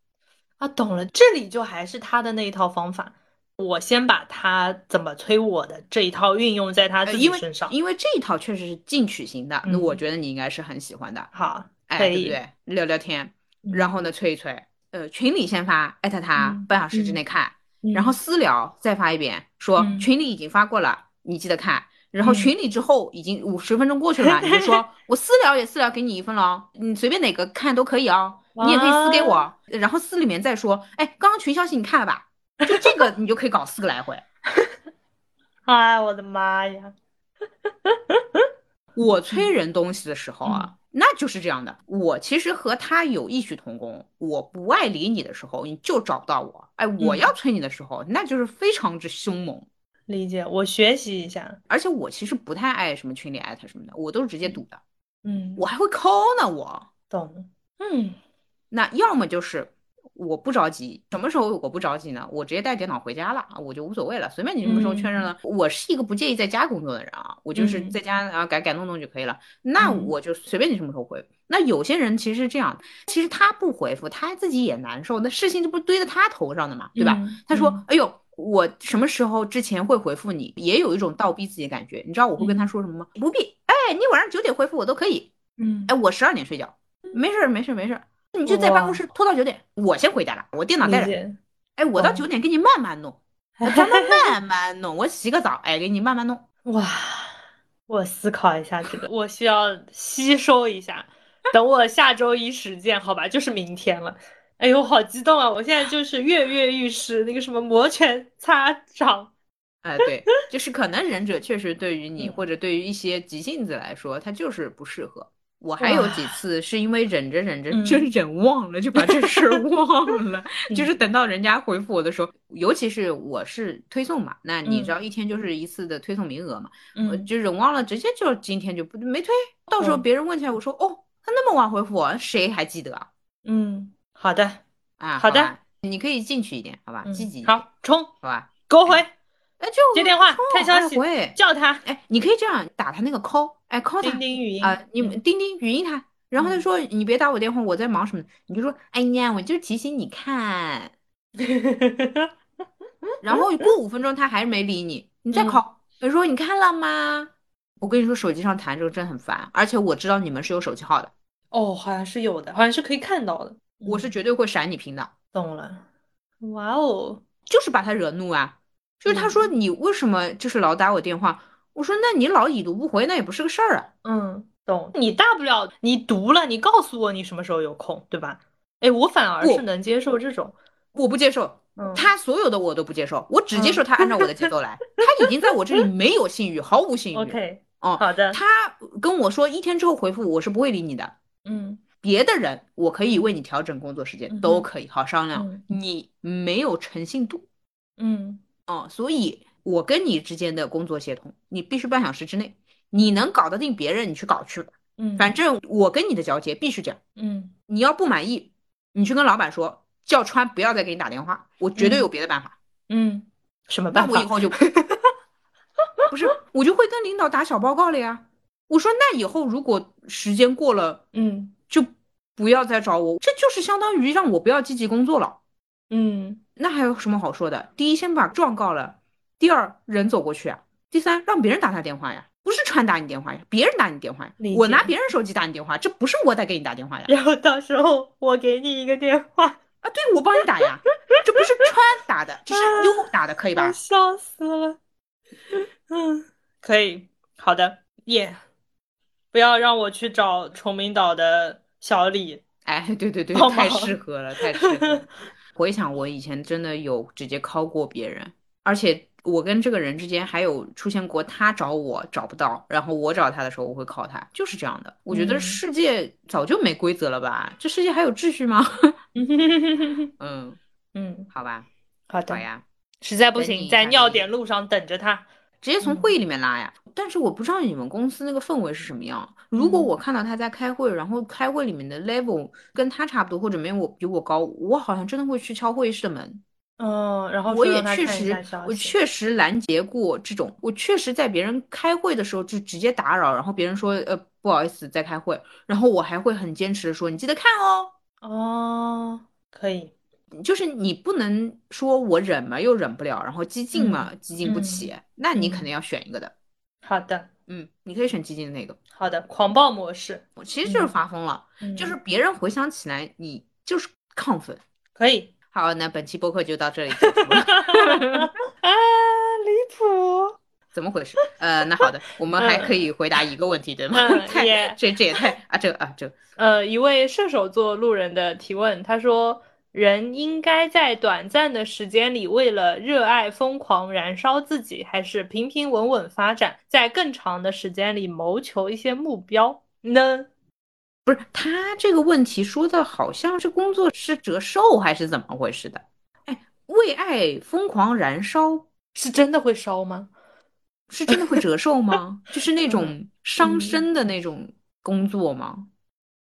啊，懂了，这里就还是他的那一套方法。我先把他怎么催我的这一套运用在他自己身上，因为这一套确实是进取型的，那我觉得你应该是很喜欢的。好，哎，对不对？聊聊天，然后呢，催一催。呃，群里先发艾特他，半小时之内看，然后私聊再发一遍，说群里已经发过了，你记得看。然后群里之后已经五十分钟过去了，你就说 我私聊也私聊给你一份了，你随便哪个看都可以哦，你也可以私给我。然后私里面再说，哎，刚刚群消息你看了吧？就这个你就可以搞四个来回。哎，我的妈呀！我催人东西的时候啊。那就是这样的，我其实和他有异曲同工。我不爱理你的时候，你就找不到我。哎，我要催你的时候，那就是非常之凶猛。理解，我学习一下。而且我其实不太爱什么群里艾特什么的，我都是直接堵的。嗯，我还会抠呢，我懂。嗯，那要么就是。我不着急，什么时候我不着急呢？我直接带电脑回家了啊，我就无所谓了，随便你什么时候确认了。我是一个不介意在家工作的人啊，我就是在家啊改改弄弄就可以了。那我就随便你什么时候回。那有些人其实是这样，其实他不回复，他自己也难受，那事情这不堆在他头上的嘛，对吧？他说：“哎呦，我什么时候之前会回复你？”也有一种倒逼自己的感觉。你知道我会跟他说什么吗？不必，哎，你晚上九点回复我都可以。嗯，哎，我十二点睡觉，没事儿，没事儿，没事儿。你就在办公室拖到九点，我先回家了，我电脑带着。哎，我到九点给你慢慢弄，咱们慢慢弄。我洗个澡，哎，给你慢慢弄。哇，我思考一下这个，我需要吸收一下。等我下周一实践，好吧，就是明天了。哎呦，好激动啊！我现在就是跃跃欲试，那个什么摩拳擦掌。哎，对，就是可能忍者确实对于你或者对于一些急性子来说，他就是不适合。我还有几次是因为忍着忍着真忍忘了，就把这事儿 忘了。就是等到人家回复我的时候，尤其是我是推送嘛，那你知道一天就是一次的推送名额嘛，我就忍忘了，直接就今天就不没推。到时候别人问起来，我说哦，他那么晚回复我，谁还记得？嗯，好的啊，好的，你可以进去一点，好吧，积极好冲，好吧，给我回。哎，就接电话看消息，叫他。哎，你可以这样打他那个 call，哎，call 他。钉钉语音啊，你钉钉语音他，然后他说你别打我电话，我在忙什么你就说哎呀，我就提醒你看。然后过五分钟他还是没理你，你再 call，他说你看了吗？我跟你说手机上弹这个真很烦，而且我知道你们是有手机号的。哦，好像是有的，好像是可以看到的。我是绝对会闪你屏的。懂了。哇哦，就是把他惹怒啊。就是他说你为什么就是老打我电话？我说那你老已读不回，那也不是个事儿啊。嗯，懂。你大不了你读了，你告诉我你什么时候有空，对吧？哎，我反而是能接受这种。我不接受，他所有的我都不接受，我只接受他按照我的节奏来。他已经在我这里没有信誉，毫无信誉。OK，哦，好的。他跟我说一天之后回复，我是不会理你的。嗯，别的人我可以为你调整工作时间，都可以好商量。你没有诚信度。嗯。哦，所以我跟你之间的工作协同，你必须半小时之内，你能搞得定别人，你去搞去吧。嗯，反正我跟你的交接必须这样。嗯，你要不满意，你去跟老板说，叫川不要再给你打电话，我绝对有别的办法。嗯，什么办法？那我以后就 不是，我就会跟领导打小报告了呀。我说那以后如果时间过了，嗯，就不要再找我，这就是相当于让我不要积极工作了。嗯。那还有什么好说的？第一，先把状告了；第二，人走过去啊；第三，让别人打他电话呀，不是川打你电话呀，别人打你电话呀。我拿别人手机打你电话，这不是我在给你打电话呀。然后到时候我给你一个电话啊，对，我帮你打呀，这不是川打的，这是优打的，可以吧？笑死了。嗯，可以，好的，耶。不要让我去找崇明岛的小李。哎，对对对，太适合了，太适合。回想我以前真的有直接敲过别人，而且我跟这个人之间还有出现过他找我找不到，然后我找他的时候我会靠他，就是这样的。我觉得世界早就没规则了吧？这世界还有秩序吗？嗯嗯，好吧，好的好呀，实在不行在尿点路上等着他。直接从会议里面拉呀，但是我不知道你们公司那个氛围是什么样。如果我看到他在开会，然后开会里面的 level 跟他差不多，或者没有我比我高，我好像真的会去敲会议室的门。嗯，然后我也确实，我确实拦截过这种，我确实在别人开会的时候就直接打扰，然后别人说呃不好意思在开会，然后我还会很坚持的说你记得看哦。哦，可以，就是你不能说我忍嘛又忍不了，然后激进嘛激进不起，那你肯定要选一个的。好的，嗯，你可以选激进的那个。好的，狂暴模式，我其实就是发疯了，就是别人回想起来你就是亢奋。可以，好，那本期播客就到这里结束了。啊，离谱。怎么回事？呃，那好的，我们还可以回答一个问题，对吗？太这这也太啊，这啊这呃，一位射手座路人的提问，他说：人应该在短暂的时间里为了热爱疯狂燃烧自己，还是平平稳稳发展，在更长的时间里谋求一些目标呢？不是他这个问题说的好像是工作是折寿还是怎么回事的？哎，为爱疯狂燃烧是真的会烧吗？是真的会折寿吗？就是那种伤身的那种工作吗？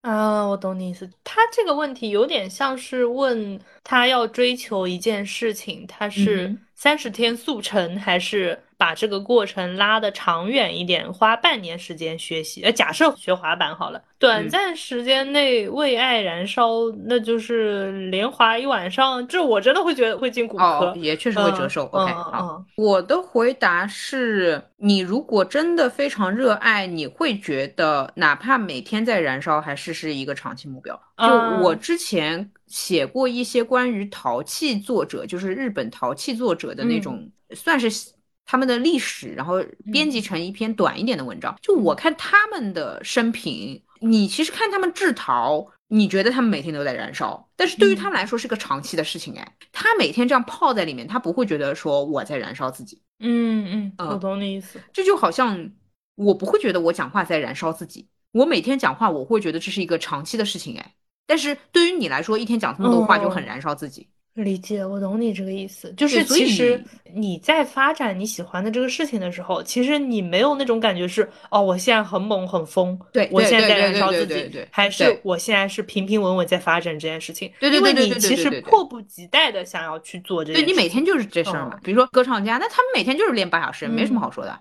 啊，我懂你意思。他这个问题有点像是问他要追求一件事情，他是三十天速成还是？把这个过程拉的长远一点，花半年时间学习。呃，假设学滑板好了，短暂时间内为爱燃烧，那就是连滑一晚上，这我真的会觉得会进骨科，也确实会折寿。OK，好，我的回答是你如果真的非常热爱，你会觉得哪怕每天在燃烧，还是是一个长期目标。就我之前写过一些关于陶器作者，就是日本陶器作者的那种，算是。他们的历史，然后编辑成一篇短一点的文章。就我看他们的生平，你其实看他们制陶，你觉得他们每天都在燃烧，但是对于他们来说是个长期的事情。哎，他每天这样泡在里面，他不会觉得说我在燃烧自己。嗯嗯，我懂你意思。这就好像我不会觉得我讲话在燃烧自己，我每天讲话，我会觉得这是一个长期的事情。哎，但是对于你来说，一天讲这么多话就很燃烧自己。理解，我懂你这个意思，就是其实你在发展你喜欢的这个事情的时候，其实你没有那种感觉是哦，我现在很猛很疯，对我现在在燃烧自己，还是我现在是平平稳稳在发展这件事情，对对对对，因为你其实迫不及待的想要去做这件，对你每天就是这事儿嘛，比如说歌唱家，那他们每天就是练八小时，没什么好说的，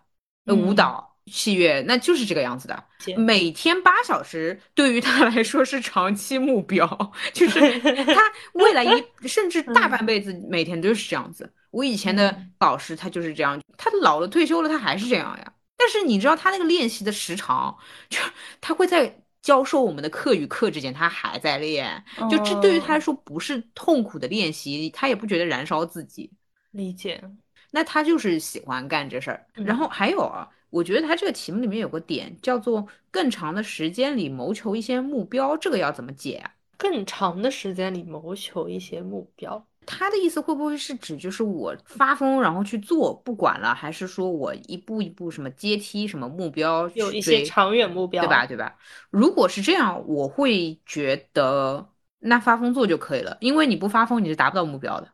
舞蹈。七月那就是这个样子的，每天八小时对于他来说是长期目标，就是他 未来一甚至大半辈子每天都是这样子。我以前的老师他就是这样，他老了退休了他还是这样呀。但是你知道他那个练习的时长，就他会在教授我们的课与课之间他还在练，就这对于他来说不是痛苦的练习，他也不觉得燃烧自己。理解，那他就是喜欢干这事儿。然后还有啊。我觉得他这个题目里面有个点叫做更长的时间里谋求一些目标，这个要怎么解啊？更长的时间里谋求一些目标，他的意思会不会是指就是我发疯然后去做不管了，还是说我一步一步什么阶梯什么目标有一些长远目标，对吧？对吧？如果是这样，我会觉得那发疯做就可以了，因为你不发疯你是达不到目标的。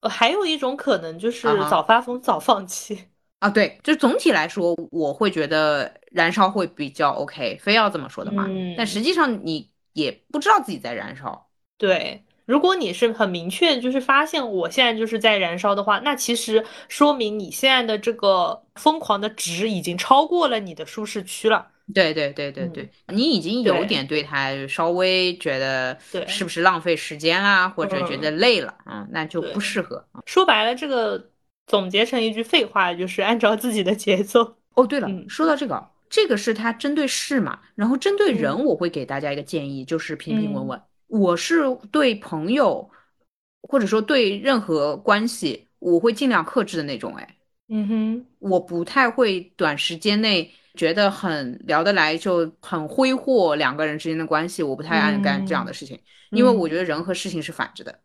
呃，还有一种可能就是早发疯早放弃。啊，对，就总体来说，我会觉得燃烧会比较 OK。非要这么说的话，嗯但实际上你也不知道自己在燃烧。对，如果你是很明确，就是发现我现在就是在燃烧的话，那其实说明你现在的这个疯狂的值已经超过了你的舒适区了。对对对对对，你已经有点对他稍微觉得是不是浪费时间啦，或者觉得累了，嗯，那就不适合。说白了，这个。总结成一句废话，就是按照自己的节奏。哦，对了，说到这个，这个是他针对事嘛，然后针对人，我会给大家一个建议，就是平平稳稳。我是对朋友，或者说对任何关系，我会尽量克制的那种。哎，嗯哼，我不太会短时间内觉得很聊得来就很挥霍两个人之间的关系，我不太爱干这样的事情，因为我觉得人和事情是反着的。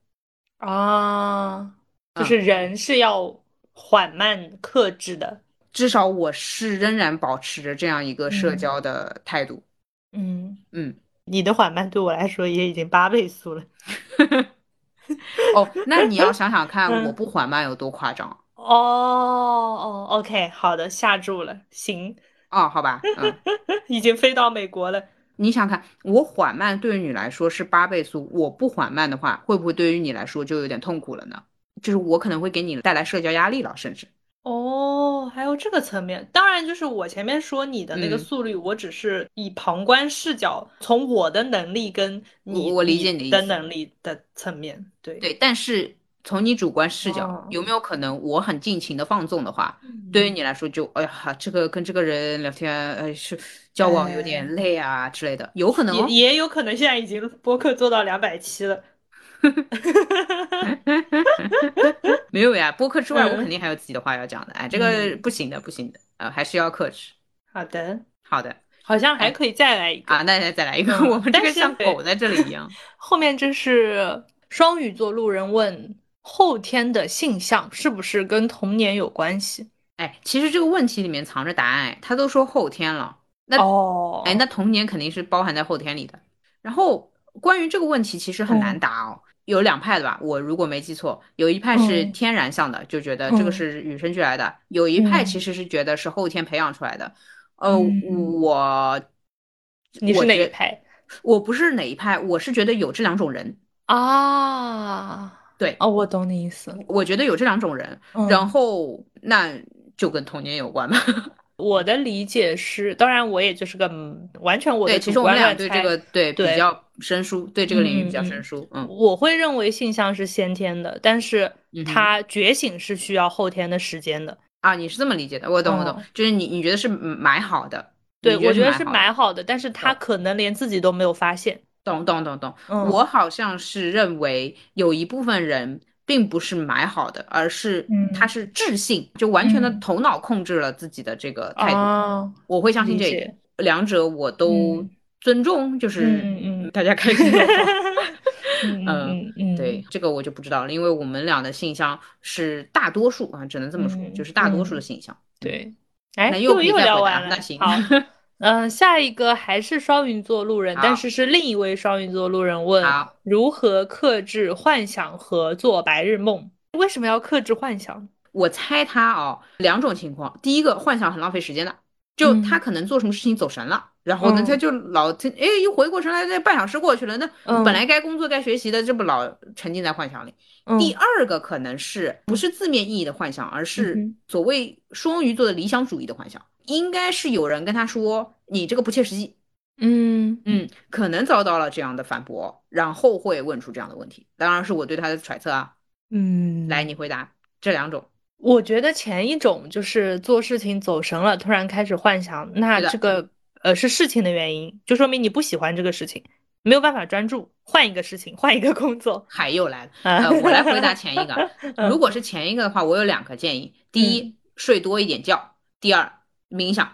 啊，就是人是要。缓慢克制的，至少我是仍然保持着这样一个社交的态度。嗯嗯，你的缓慢对我来说也已经八倍速了。哦，那你要想想看，我不缓慢有多夸张。哦哦，OK，好的，下注了，行。哦，好吧，嗯，已经飞到美国了。你想看，我缓慢对于你来说是八倍速，我不缓慢的话，会不会对于你来说就有点痛苦了呢？就是我可能会给你带来社交压力了，甚至。哦，还有这个层面，当然就是我前面说你的那个速率，我只是以旁观视角，从我的能力跟你我理解你的能力的层面，对。对，但是。从你主观视角，有没有可能我很尽情的放纵的话，对于你来说就哎呀，这个跟这个人聊天，哎是交往有点累啊之类的，有可能也也有可能现在已经播客做到两百期了，没有呀，播客之外我肯定还有自己的话要讲的，哎，这个不行的，不行的，呃，还是要克制。好的，好的，好像还可以再来一个啊，那再再来一个，我们这个像狗在这里一样。后面这是双鱼座路人问。后天的性向是不是跟童年有关系？哎，其实这个问题里面藏着答案。他都说后天了，那哦，哎，那童年肯定是包含在后天里的。然后关于这个问题，其实很难答哦。有两派的吧，我如果没记错，有一派是天然向的，就觉得这个是与生俱来的；有一派其实是觉得是后天培养出来的。呃，我你是哪一派？我不是哪一派，我是觉得有这两种人啊。对哦，我懂你意思。我觉得有这两种人，然后那就跟童年有关吧。我的理解是，当然我也就是个完全我的其实我们俩对这个对比较生疏，对这个领域比较生疏。嗯，我会认为性向是先天的，但是它觉醒是需要后天的时间的。啊，你是这么理解的？我懂，我懂。就是你你觉得是埋好的？对，我觉得是埋好的，但是他可能连自己都没有发现。懂懂懂懂，我好像是认为有一部分人并不是买好的，而是他是智性，就完全的头脑控制了自己的这个态度。我会相信这个，两者我都尊重，就是大家开心就好。嗯嗯，对，这个我就不知道了，因为我们俩的信箱是大多数啊，只能这么说，就是大多数的信箱。对，哎，那又又聊完了，那行。嗯，下一个还是双鱼座路人，但是是另一位双鱼座路人问：如何克制幻想和做白日梦？为什么要克制幻想？我猜他哦，两种情况。第一个，幻想很浪费时间的，就他可能做什么事情走神了，然后呢，他就老他哎，一回过神来，这半小时过去了，那本来该工作该学习的，这不老沉浸在幻想里。第二个可能是不是字面意义的幻想，而是所谓双鱼座的理想主义的幻想。应该是有人跟他说你这个不切实际，嗯嗯，可能遭到了这样的反驳，然后会问出这样的问题。当然是我对他的揣测啊，嗯，来你回答这两种。我觉得前一种就是做事情走神了，突然开始幻想，那这个呃是事情的原因，就说明你不喜欢这个事情，没有办法专注，换一个事情，换一个工作。海又来了，呃，我来回答 前一个。如果是前一个的话，我有两个建议：第一，睡多一点觉；第二。冥想，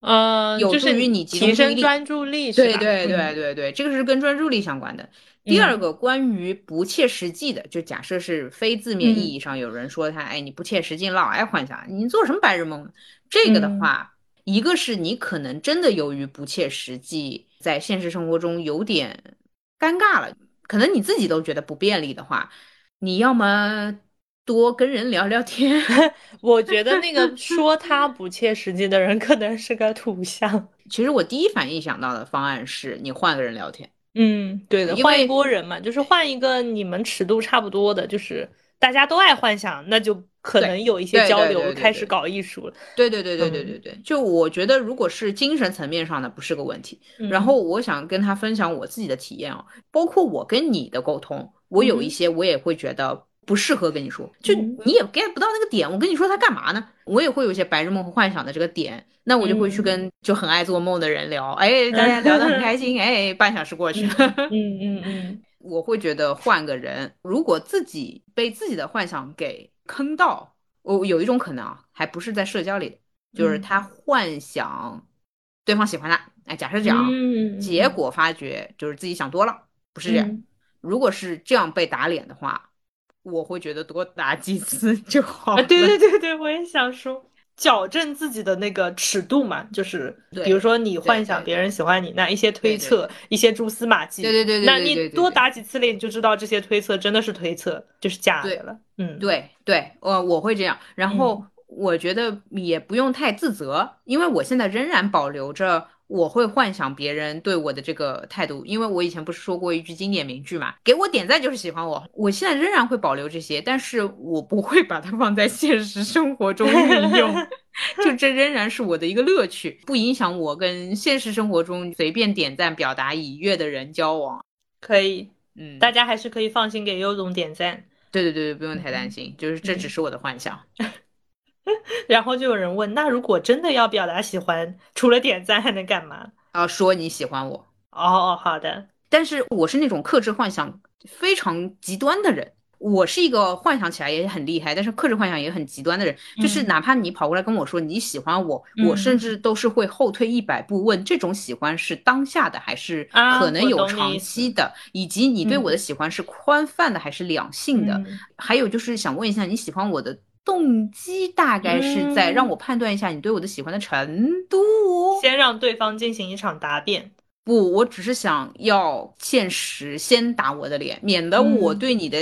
呃，有助于你提升专注力。对对对对对，这个是跟专注力相关的。第二个，关于不切实际的，就假设是非字面意义上有人说他，哎，你不切实际，老爱幻想，你做什么白日梦？这个的话，一个是你可能真的由于不切实际，在现实生活中有点尴尬了，可能你自己都觉得不便利的话，你要么。多跟人聊聊天，我觉得那个说他不切实际的人可能是个土象。其实我第一反应想到的方案是你换个人聊天。嗯，对的，换一波人嘛，就是换一个你们尺度差不多的，就是大家都爱幻想，那就可能有一些交流，开始搞艺术了。对对对对对对对，就我觉得如果是精神层面上的不是个问题。然后我想跟他分享我自己的体验哦，包括我跟你的沟通，我有一些我也会觉得。不适合跟你说，就你也 get 不到那个点。我跟你说他干嘛呢？我也会有一些白日梦和幻想的这个点，那我就会去跟就很爱做梦的人聊，哎，大家聊得很开心，哎，半小时过去了，嗯嗯嗯，我会觉得换个人，如果自己被自己的幻想给坑到，我有一种可能啊，还不是在社交里，就是他幻想对方喜欢他，哎，假设这样，结果发觉就是自己想多了，不是这样。如果是这样被打脸的话。我会觉得多打几次 就好。对对对对，我也想说，矫正自己的那个尺度嘛，就是比如说你幻想别人喜欢你，那一些推测、一些蛛丝马迹，对对对对，那你多打几次脸，你就知道这些推测真的是推测，就是假的了。嗯，对对，我我会这样。然后我觉得也不用太自责，因为我现在仍然保留着。我会幻想别人对我的这个态度，因为我以前不是说过一句经典名句嘛，给我点赞就是喜欢我。我现在仍然会保留这些，但是我不会把它放在现实生活中运用，就这仍然是我的一个乐趣，不影响我跟现实生活中随便点赞表达已阅的人交往。可以，嗯，大家还是可以放心给优总点赞。对对对对，不用太担心，就是这只是我的幻想。然后就有人问，那如果真的要表达喜欢，除了点赞还能干嘛？啊，说你喜欢我。哦哦，好的。但是我是那种克制幻想非常极端的人。我是一个幻想起来也很厉害，但是克制幻想也很极端的人。就是哪怕你跑过来跟我说你喜欢我，我甚至都是会后退一百步问，这种喜欢是当下的还是可能有长期的，以及你对我的喜欢是宽泛的还是两性的？还有就是想问一下，你喜欢我的？动机大概是在让我判断一下你对我的喜欢的程度，先让对方进行一场答辩。不，我只是想要现实先打我的脸，免得我对你的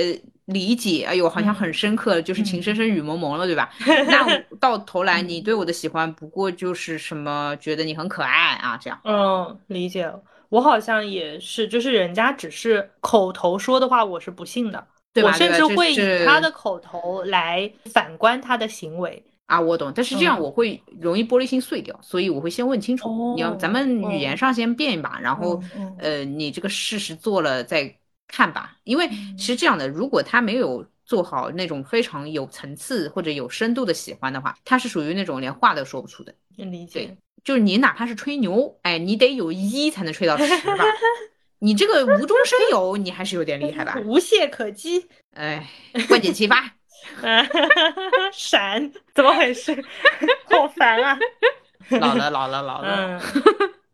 理解，哎呦，好像很深刻，就是情深深雨蒙蒙了，对吧？那到头来你对我的喜欢不过就是什么，觉得你很可爱啊，这样。嗯，理解。我好像也是，就是人家只是口头说的话，我是不信的。我甚至会以他的口头来反观他的行为。啊，我懂，但是这样我会容易玻璃心碎掉，所以我会先问清楚，你要咱们语言上先变一把，然后呃，你这个事实做了再看吧，因为其实这样的，如果他没有做好那种非常有层次或者有深度的喜欢的话，他是属于那种连话都说不出的。理。解，就是你哪怕是吹牛，哎，你得有一才能吹到十吧。你这个无中生有，你还是有点厉害吧？无懈可击，哎，万箭齐发，闪，怎么回事？好烦啊！老了，老了，老了。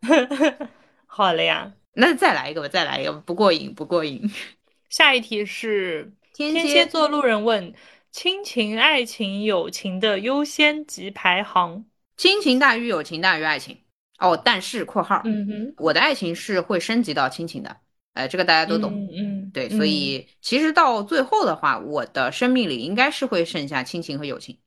好了呀，那再来一个吧，再来一个，不过瘾，不过瘾。下一题是天蝎座路人问：亲情、爱情、友情的优先级排行？亲情大于友情大于爱情。哦，但是（括号），嗯哼，我的爱情是会升级到亲情的，哎，这个大家都懂，嗯，对，所以其实到最后的话，我的生命里应该是会剩下亲情和友情，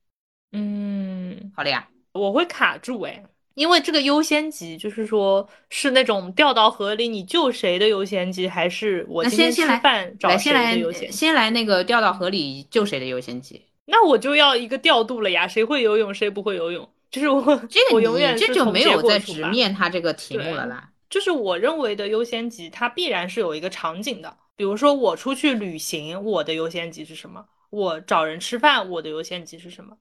嗯，好了呀，我会卡住哎，因为这个优先级就是说是那种掉到河里你救谁的优先级，还是我今天吃饭找谁的优先？先来那个掉到河里救谁的优先级？那我就要一个调度了呀，谁会游泳，谁不会游泳？就是我，这个 我永远这就没有在直面它这个题目了啦。就是我认为的优先级，它必然是有一个场景的。比如说我出去旅行，我的优先级是什么？我找人吃饭，我的优先级是什么？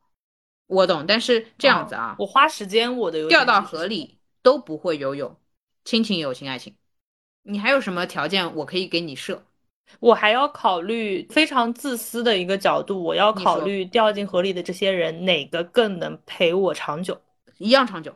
我懂，但是这样子啊，我花时间，我的掉到河里都不会游泳，亲情、友情、爱情，你还有什么条件我可以给你设？我还要考虑非常自私的一个角度，我要考虑掉进河里的这些人哪个更能陪我长久？一样长久？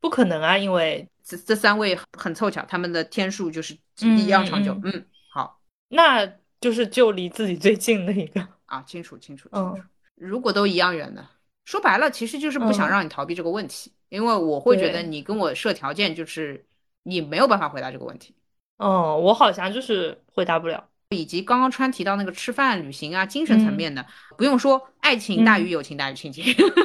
不可能啊，因为这这三位很凑巧，他们的天数就是一样长久。嗯，好，那就是就离自己最近的一个啊，清楚清楚清楚。如果都一样远的，说白了，其实就是不想让你逃避这个问题，因为我会觉得你跟我设条件，就是你没有办法回答这个问题。哦，我好像就是回答不了。以及刚刚川提到那个吃饭、旅行啊，精神层面的，不用说，爱情大于友情大于亲情。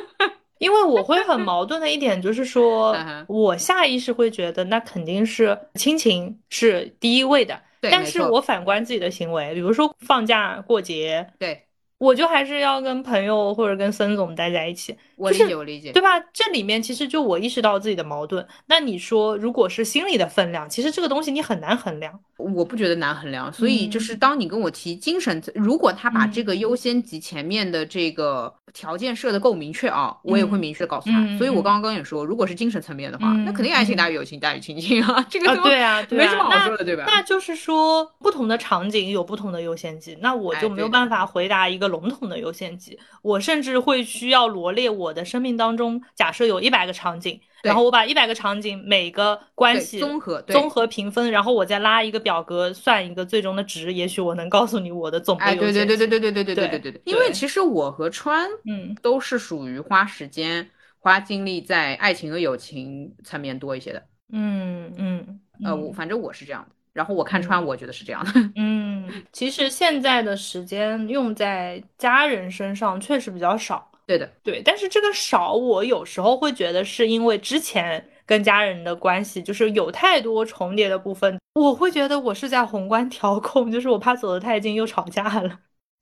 因为我会很矛盾的一点就是说，我下意识会觉得那肯定是亲情是第一位的，但是我反观自己的行为，比如说放假过节，对。我就还是要跟朋友或者跟孙总待在一起，我理解，我理解，对吧？这里面其实就我意识到自己的矛盾。那你说，如果是心理的分量，其实这个东西你很难衡量。我不觉得难衡量，所以就是当你跟我提精神，如果他把这个优先级前面的这个条件设的够明确啊，我也会明确的告诉他。所以我刚刚也说，如果是精神层面的话，那肯定爱情大于友情大于亲情啊，这个对啊，没什么好说的，对吧？那就是说，不同的场景有不同的优先级，那我就没有办法回答一个。笼统的优先级，我甚至会需要罗列我的生命当中，假设有一百个场景，然后我把一百个场景每个关系综合综合评分，然后我再拉一个表格算一个最终的值，也许我能告诉你我的总的优先级。对对对对对对对对对对对。因为其实我和川，嗯，都是属于花时间、花精力在爱情和友情层面多一些的。嗯嗯，呃，我反正我是这样的。然后我看穿，我觉得是这样的。嗯，其实现在的时间用在家人身上确实比较少。对的，对。但是这个少，我有时候会觉得是因为之前跟家人的关系就是有太多重叠的部分，我会觉得我是在宏观调控，就是我怕走得太近又吵架了。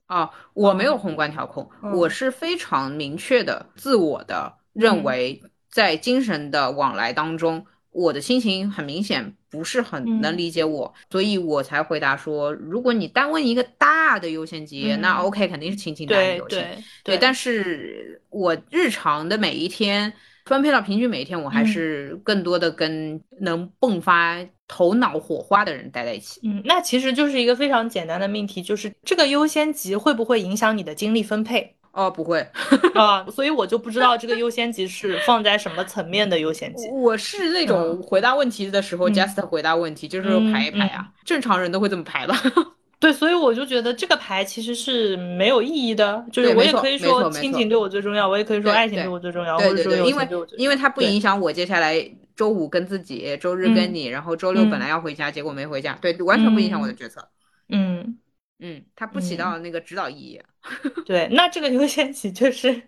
啊，我没有宏观调控，我是非常明确的自我的认为，在精神的往来当中。我的心情很明显不是很能理解我，所以我才回答说，如果你单问一个大的优先级，那 OK 肯定是亲情大于友情。对对，但是我日常的每一天分配到平均每一天，我还是更多的跟能迸发头脑火花的人待在一起。嗯，那其实就是一个非常简单的命题，就是这个优先级会不会影响你的精力分配？哦，不会 啊，所以我就不知道这个优先级是放在什么层面的优先级。我是那种回答问题的时候，just 回答问题，就是排一排啊，正常人都会这么排吧？对，所以我就觉得这个排其实是没有意义的，就是我也可以说亲情对我最重要，我也可以说爱情对我最重要，或者说因为因为它不影响我接下来周五跟自己，周日跟你，然后周六本来要回家，结果没回家，对，完全不影响我的决策。嗯。嗯，它不起到那个指导意义。对，那这个优先级就是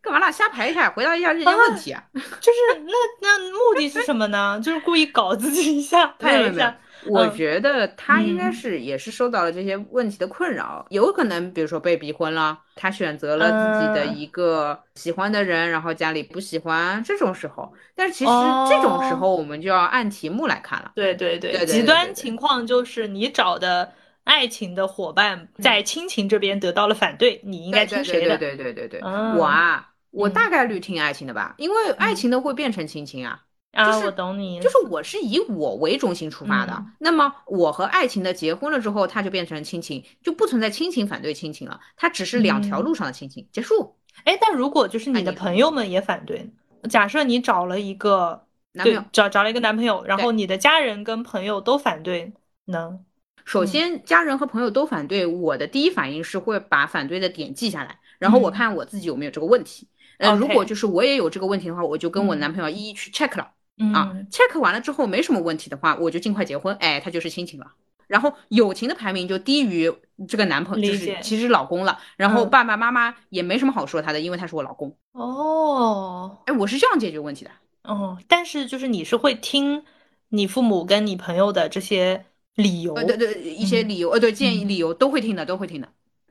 干嘛啦？瞎排一下，回答一下这些问题啊？就是那那目的是什么呢？就是故意搞自己一下，排一下。我觉得他应该是也是受到了这些问题的困扰，有可能比如说被逼婚了，他选择了自己的一个喜欢的人，然后家里不喜欢这种时候。但是其实这种时候我们就要按题目来看了。对对对，极端情况就是你找的。爱情的伙伴在亲情这边得到了反对，你应该听谁的？对对对对对对，我啊，我大概率听爱情的吧，因为爱情的会变成亲情啊。啊，我懂你，就是我是以我为中心出发的。那么我和爱情的结婚了之后，它就变成亲情，就不存在亲情反对亲情了，它只是两条路上的亲情结束。哎，但如果就是你的朋友们也反对，假设你找了一个男朋友，找找了一个男朋友，然后你的家人跟朋友都反对呢？首先，家人和朋友都反对，我的第一反应是会把反对的点记下来，然后我看我自己有没有这个问题。呃，如果就是我也有这个问题的话，我就跟我男朋友一一去 check 了。啊，check 完了之后没什么问题的话，我就尽快结婚。哎，他就是亲情了。然后友情的排名就低于这个男朋友，就是其实老公了。然后爸爸妈妈也没什么好说他的，因为他是我老公。哦，哎，我是这样解决问题的。哦，但是就是你是会听你父母跟你朋友的这些。理由，呃对对，一些理由，呃，对，建议理由都会听的，都会听的。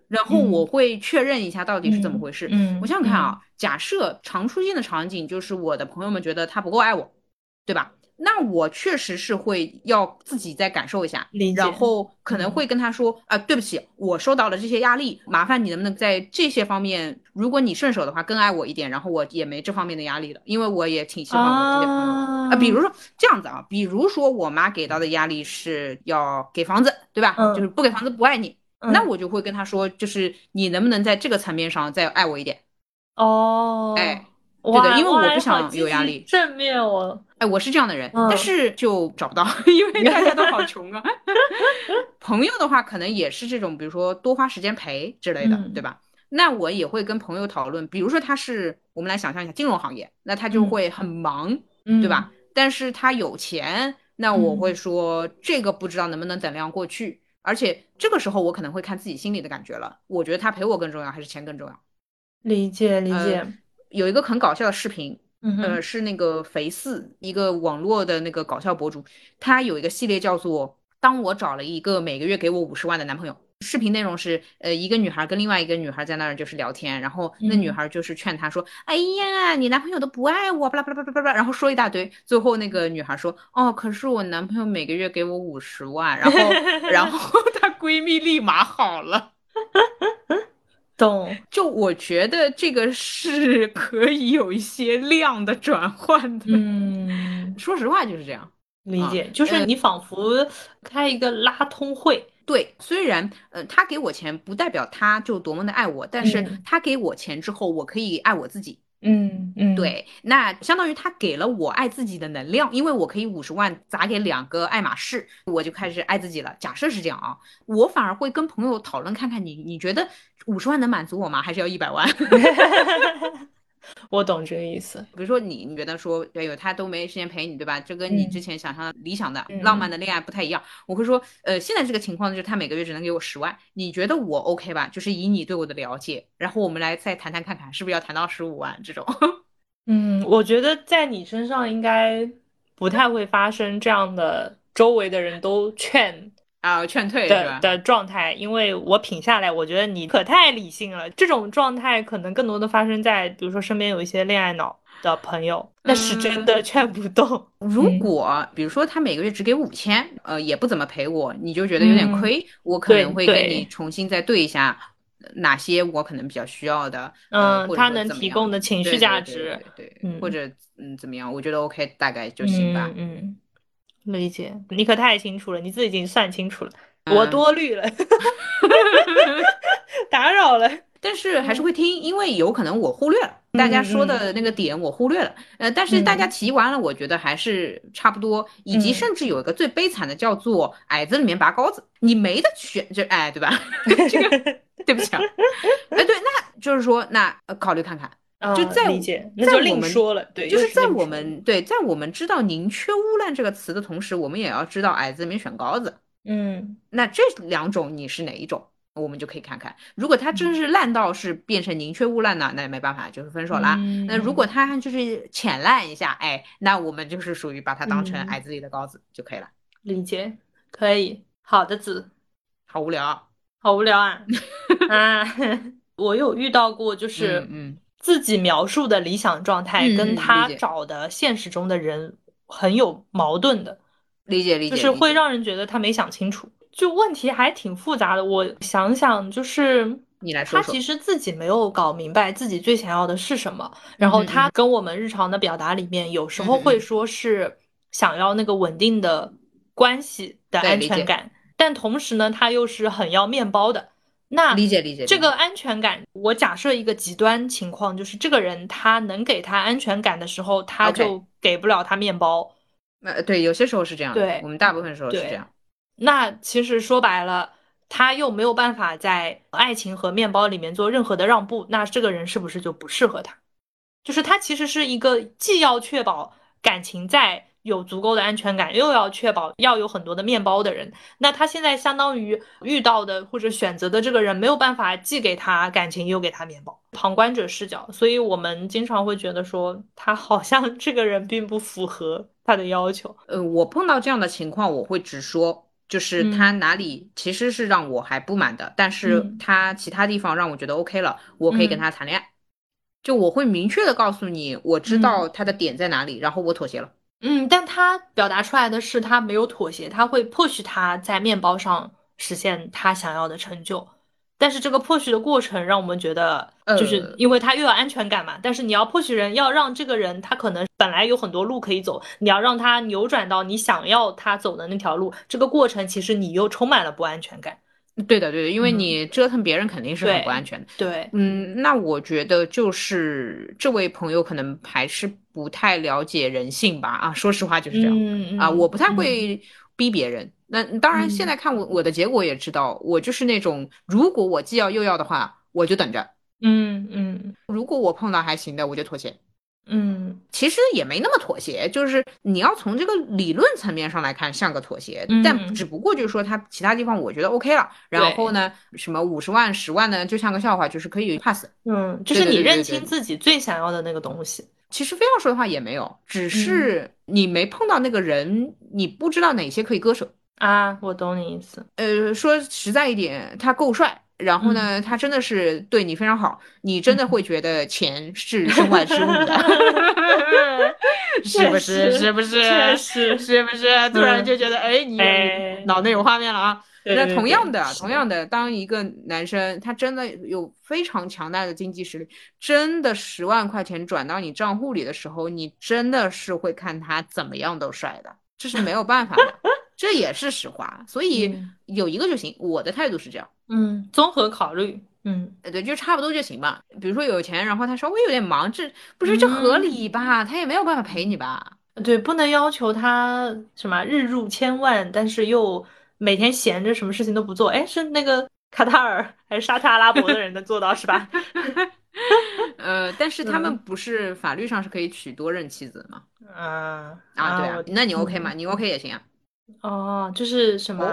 然后我会确认一下到底是怎么回事。嗯，我想想看啊，假设常出现的场景就是我的朋友们觉得他不够爱我，对吧？那我确实是会要自己再感受一下，然后可能会跟他说啊，对不起，我受到了这些压力，麻烦你能不能在这些方面，如果你顺手的话，更爱我一点，然后我也没这方面的压力了，因为我也挺喜欢我这些朋友啊。比如说这样子啊，比如说我妈给到的压力是要给房子，对吧？就是不给房子不爱你，那我就会跟他说，就是你能不能在这个层面上再爱我一点？哦，哎。对的，因为我不想有压力。正面我，哎，我是这样的人，但是就找不到，因为大家都好穷啊。朋友的话，可能也是这种，比如说多花时间陪之类的，对吧？那我也会跟朋友讨论，比如说他是，我们来想象一下金融行业，那他就会很忙，对吧？但是他有钱，那我会说这个不知道能不能等量过去，而且这个时候我可能会看自己心里的感觉了，我觉得他陪我更重要还是钱更重要？理解理解。有一个很搞笑的视频，呃，是那个肥四，一个网络的那个搞笑博主，他有一个系列叫做《当我找了一个每个月给我五十万的男朋友》。视频内容是，呃，一个女孩跟另外一个女孩在那儿就是聊天，然后那女孩就是劝他说：“哎呀，你男朋友都不爱我，巴拉巴拉巴拉巴拉，然后说一大堆。最后那个女孩说：哦，可是我男朋友每个月给我五十万，然后，然后 她闺蜜立马好了。”懂，就我觉得这个是可以有一些量的转换的。嗯，说实话就是这样，理解就是你仿佛开一个拉通会。对，虽然呃他给我钱不代表他就多么的爱我，但是他给我钱之后，我可以爱我自己。嗯嗯，对，那相当于他给了我爱自己的能量，因为我可以五十万砸给两个爱马仕，我就开始爱自己了。假设是这样啊，我反而会跟朋友讨论看看，你你觉得五十万能满足我吗？还是要一百万？我懂这个意思。比如说你，你觉得说，哎呦，他都没时间陪你，对吧？这跟你之前想象理想的浪漫的恋爱不太一样。我会说，呃，现在这个情况就是他每个月只能给我十万，你觉得我 OK 吧？就是以你对我的了解，然后我们来再谈谈看看，是不是要谈到十五万这种？嗯，我觉得在你身上应该不太会发生这样的，周围的人都劝。啊，劝退的的状态，因为我品下来，我觉得你可太理性了。这种状态可能更多的发生在，比如说身边有一些恋爱脑的朋友，那是真的劝不动。如果比如说他每个月只给五千，呃，也不怎么陪我，你就觉得有点亏，我可能会跟你重新再对一下哪些我可能比较需要的，嗯，他能提供的情绪价值，对，或者嗯怎么样，我觉得 OK，大概就行吧，嗯。理解，你可太清楚了，你自己已经算清楚了，我多虑了，打扰了。但是还是会听，因为有可能我忽略了大家说的那个点，我忽略了。呃，但是大家提完了，我觉得还是差不多。以及甚至有一个最悲惨的，叫做矮子里面拔高子，你没得选，就哎，对吧？这个对不起啊，哎，对，那就是说，那考虑看看。就在理解，那就另说了。对，就是在我们对在我们知道“宁缺毋滥”这个词的同时，我们也要知道矮子里面选高子。嗯，那这两种你是哪一种？我们就可以看看。如果他真是烂到是变成宁缺毋滥呢，那也没办法，就是分手啦。那如果他就是浅烂一下，哎，那我们就是属于把他当成矮子里的高子就可以了。理解，可以。好的子，好无聊，好无聊啊！啊，我有遇到过，就是嗯。自己描述的理想状态跟他找的现实中的人很有矛盾的，理解理解，就是会让人觉得他没想清楚，就问题还挺复杂的。我想想，就是你来说，他其实自己没有搞明白自己最想要的是什么，然后他跟我们日常的表达里面，有时候会说是想要那个稳定的关系的安全感，但同时呢，他又是很要面包的。那理解理解这个安全感，我假设一个极端情况，就是这个人他能给他安全感的时候，他就给不了他面包。呃，对，有些时候是这样。对，我们大部分时候是这样。那其实说白了，他又没有办法在爱情和面包里面做任何的让步，那这个人是不是就不适合他？就是他其实是一个既要确保感情在。有足够的安全感，又要确保要有很多的面包的人，那他现在相当于遇到的或者选择的这个人没有办法既给他感情又给他面包，旁观者视角，所以我们经常会觉得说他好像 这个人并不符合他的要求。呃，我碰到这样的情况，我会直说，就是他哪里其实是让我还不满的，但是他其他地方让我觉得 OK 了，我可以跟他谈恋爱，就我会明确的告诉你，我知道他的点在哪里，然后我妥协了。嗯，但他表达出来的是他没有妥协，他会迫使他在面包上实现他想要的成就，但是这个迫许的过程让我们觉得，就是因为他又有安全感嘛，但是你要迫许人，要让这个人他可能本来有很多路可以走，你要让他扭转到你想要他走的那条路，这个过程其实你又充满了不安全感。对的，对的，因为你折腾别人肯定是很不安全的。对，嗯，那我觉得就是这位朋友可能还是不太了解人性吧。啊，说实话就是这样。嗯啊，我不太会逼别人。那当然，现在看我我的结果也知道，我就是那种如果我既要又要的话，我就等着。嗯嗯，如果我碰到还行的，我就妥协。嗯，其实也没那么妥协，就是你要从这个理论层面上来看，像个妥协，但只不过就是说他其他地方我觉得 OK 了，然后呢，什么五十万、十万呢，就像个笑话，就是可以 pass。嗯，就是你认清自己最想要的那个东西。其实非要说的话也没有，只是你没碰到那个人，你不知道哪些可以割舍啊。我懂你意思。呃，说实在一点，他够帅。然后呢，他真的是对你非常好，你真的会觉得钱是身外之物的，是不是？是不是？是是不是？突然就觉得，哎，你脑内有画面了啊！那同样的，同样的，当一个男生他真的有非常强大的经济实力，真的十万块钱转到你账户里的时候，你真的是会看他怎么样都帅的，这是没有办法的。这也是实话，所以有一个就行。我的态度是这样，嗯，综合考虑，嗯，对，就差不多就行吧。比如说有钱，然后他稍微有点忙，这不是这合理吧？他也没有办法陪你吧？对，不能要求他什么日入千万，但是又每天闲着，什么事情都不做。哎，是那个卡塔尔还是沙特阿拉伯的人能做到是吧？呃，但是他们不是法律上是可以娶多任妻子吗？啊啊，对啊啊，那你 OK 吗？你 OK 也行啊。哦，就是什么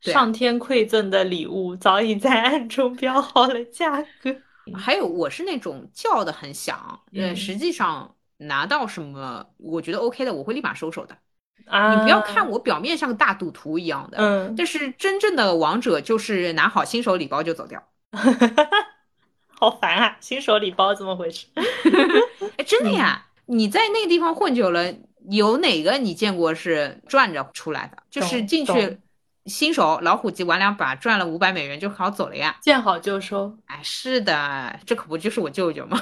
对啊上天馈赠的礼物，早已在暗中标好了价格。还有，我是那种叫的很响，呃，嗯实际上拿到什么我觉得 OK 的，我会立马收手的。啊，你不要看我表面像个大赌徒一样的，嗯，但是真正的王者就是拿好新手礼包就走掉。好烦啊！新手礼包怎么回事？哎，真的呀，你在那个地方混久了，有哪个你见过是转着出来的？就是进去新手老虎机玩两把，赚了五百美元就好走了呀。见好就收。哎，是的，这可不就是我舅舅吗？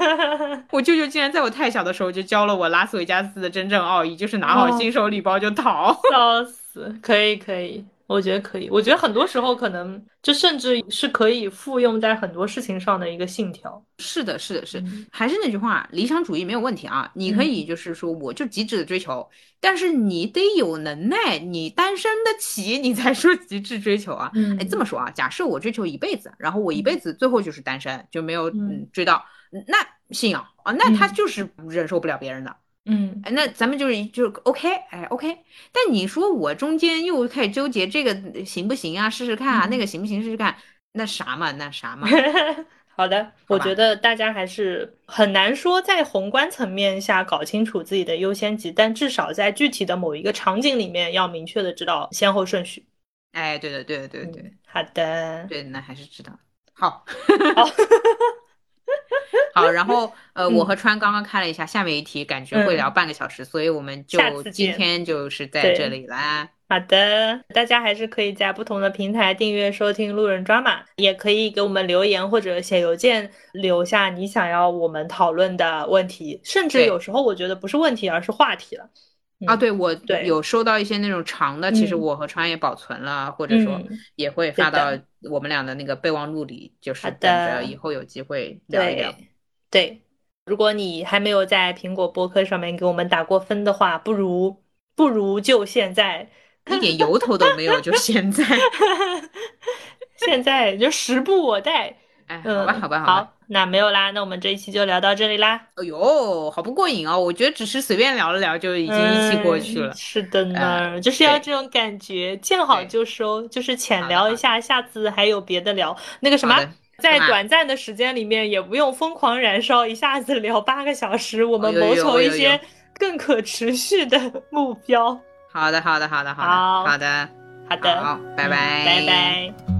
我舅舅竟然在我太小的时候就教了我拉斯维加斯的真正奥义，就是拿好哦新手礼包就逃。笑死！可以可以，我觉得可以。我觉得很多时候可能这甚至是可以复用在很多事情上的一个信条。是的，是的，是，嗯还是那句话，理想主义没有问题啊。你可以就是说，我就极致的追求，但是你得有能耐，你单身得起，你才说极致追求啊。嗯哎，这么说啊，假设我追求一辈子，然后我一辈子最后就是单身，就没有嗯嗯追到，嗯那信仰啊，那他嗯就是忍受不了别人的。嗯哎，那咱们就是就是 OK，哎 OK，但你说我中间又开始纠结这个行不行啊，试试看啊，嗯那个行不行试试看，那啥嘛，那啥嘛，好的，好吧我觉得大家还是很难说在宏观层面下搞清楚自己的优先级，但至少在具体的某一个场景里面要明确的知道先后顺序。哎，对的，对的，对的，对的。嗯，好的，对，那还是知道。好，好，好，然后呃，我嗯。和川刚刚看了一下，下面一题感觉会聊半个小时，所以我们就今天就是在这里啦。好的，大家还是可以在不同的平台订阅收听路人抓马，也可以给我们留言或者写邮件，留下你想要我们讨论的问题，甚至有时候我觉得不是问题，而是话题了。啊，嗯对，我对。有收到一些那种长的，其实嗯。我和川也保存了，或者说嗯。也会发到我们俩的那个备忘录里，就是等着以后有机会聊一聊。对对，如果你还没有在苹果播客上面给我们打过分的话，不如不如就现在，一点由头都没有，就现在。现在就时不我待。哎，嗯，好吧，好吧，吧。好，那没有啦，那我们这一期就聊到这里啦。哎呦，好不过瘾哦！我觉得只是随便聊了聊就已经一期过去了嗯。是的呢，呃就是要这种感觉，见好就收，就是浅聊一下，下次还有别的聊。那个什么，在短暂的时间里面，也不用疯狂燃烧，一下子聊八个小时，我们谋求一些更可持续的目标。好的，好的，好的，好好的，好的，好的，好，拜嗯拜，拜拜。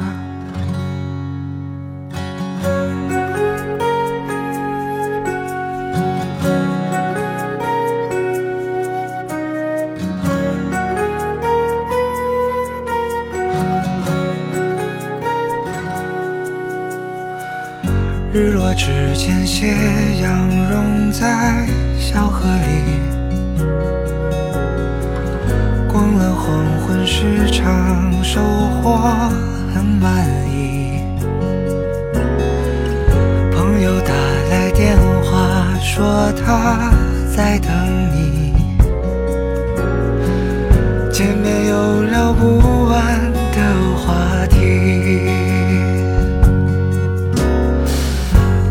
日落之前，斜阳融在小河里。逛了黄昏市场，收获很满意。朋友打来电话，说他在等你，见面有聊不完的话题。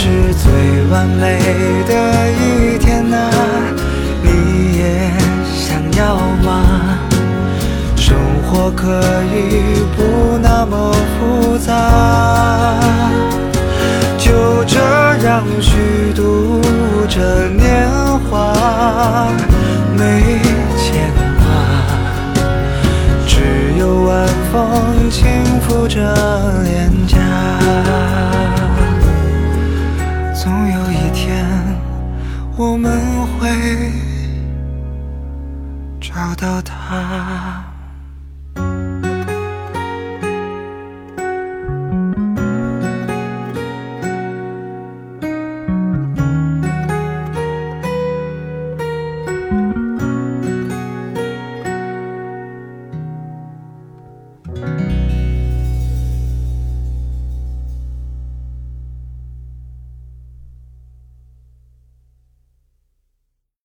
是最完美的一天啊，你也想要吗？生活可以不那么复杂。就这样虚度着年华，没牵挂，只有晚风轻拂着脸颊。我们会找到他。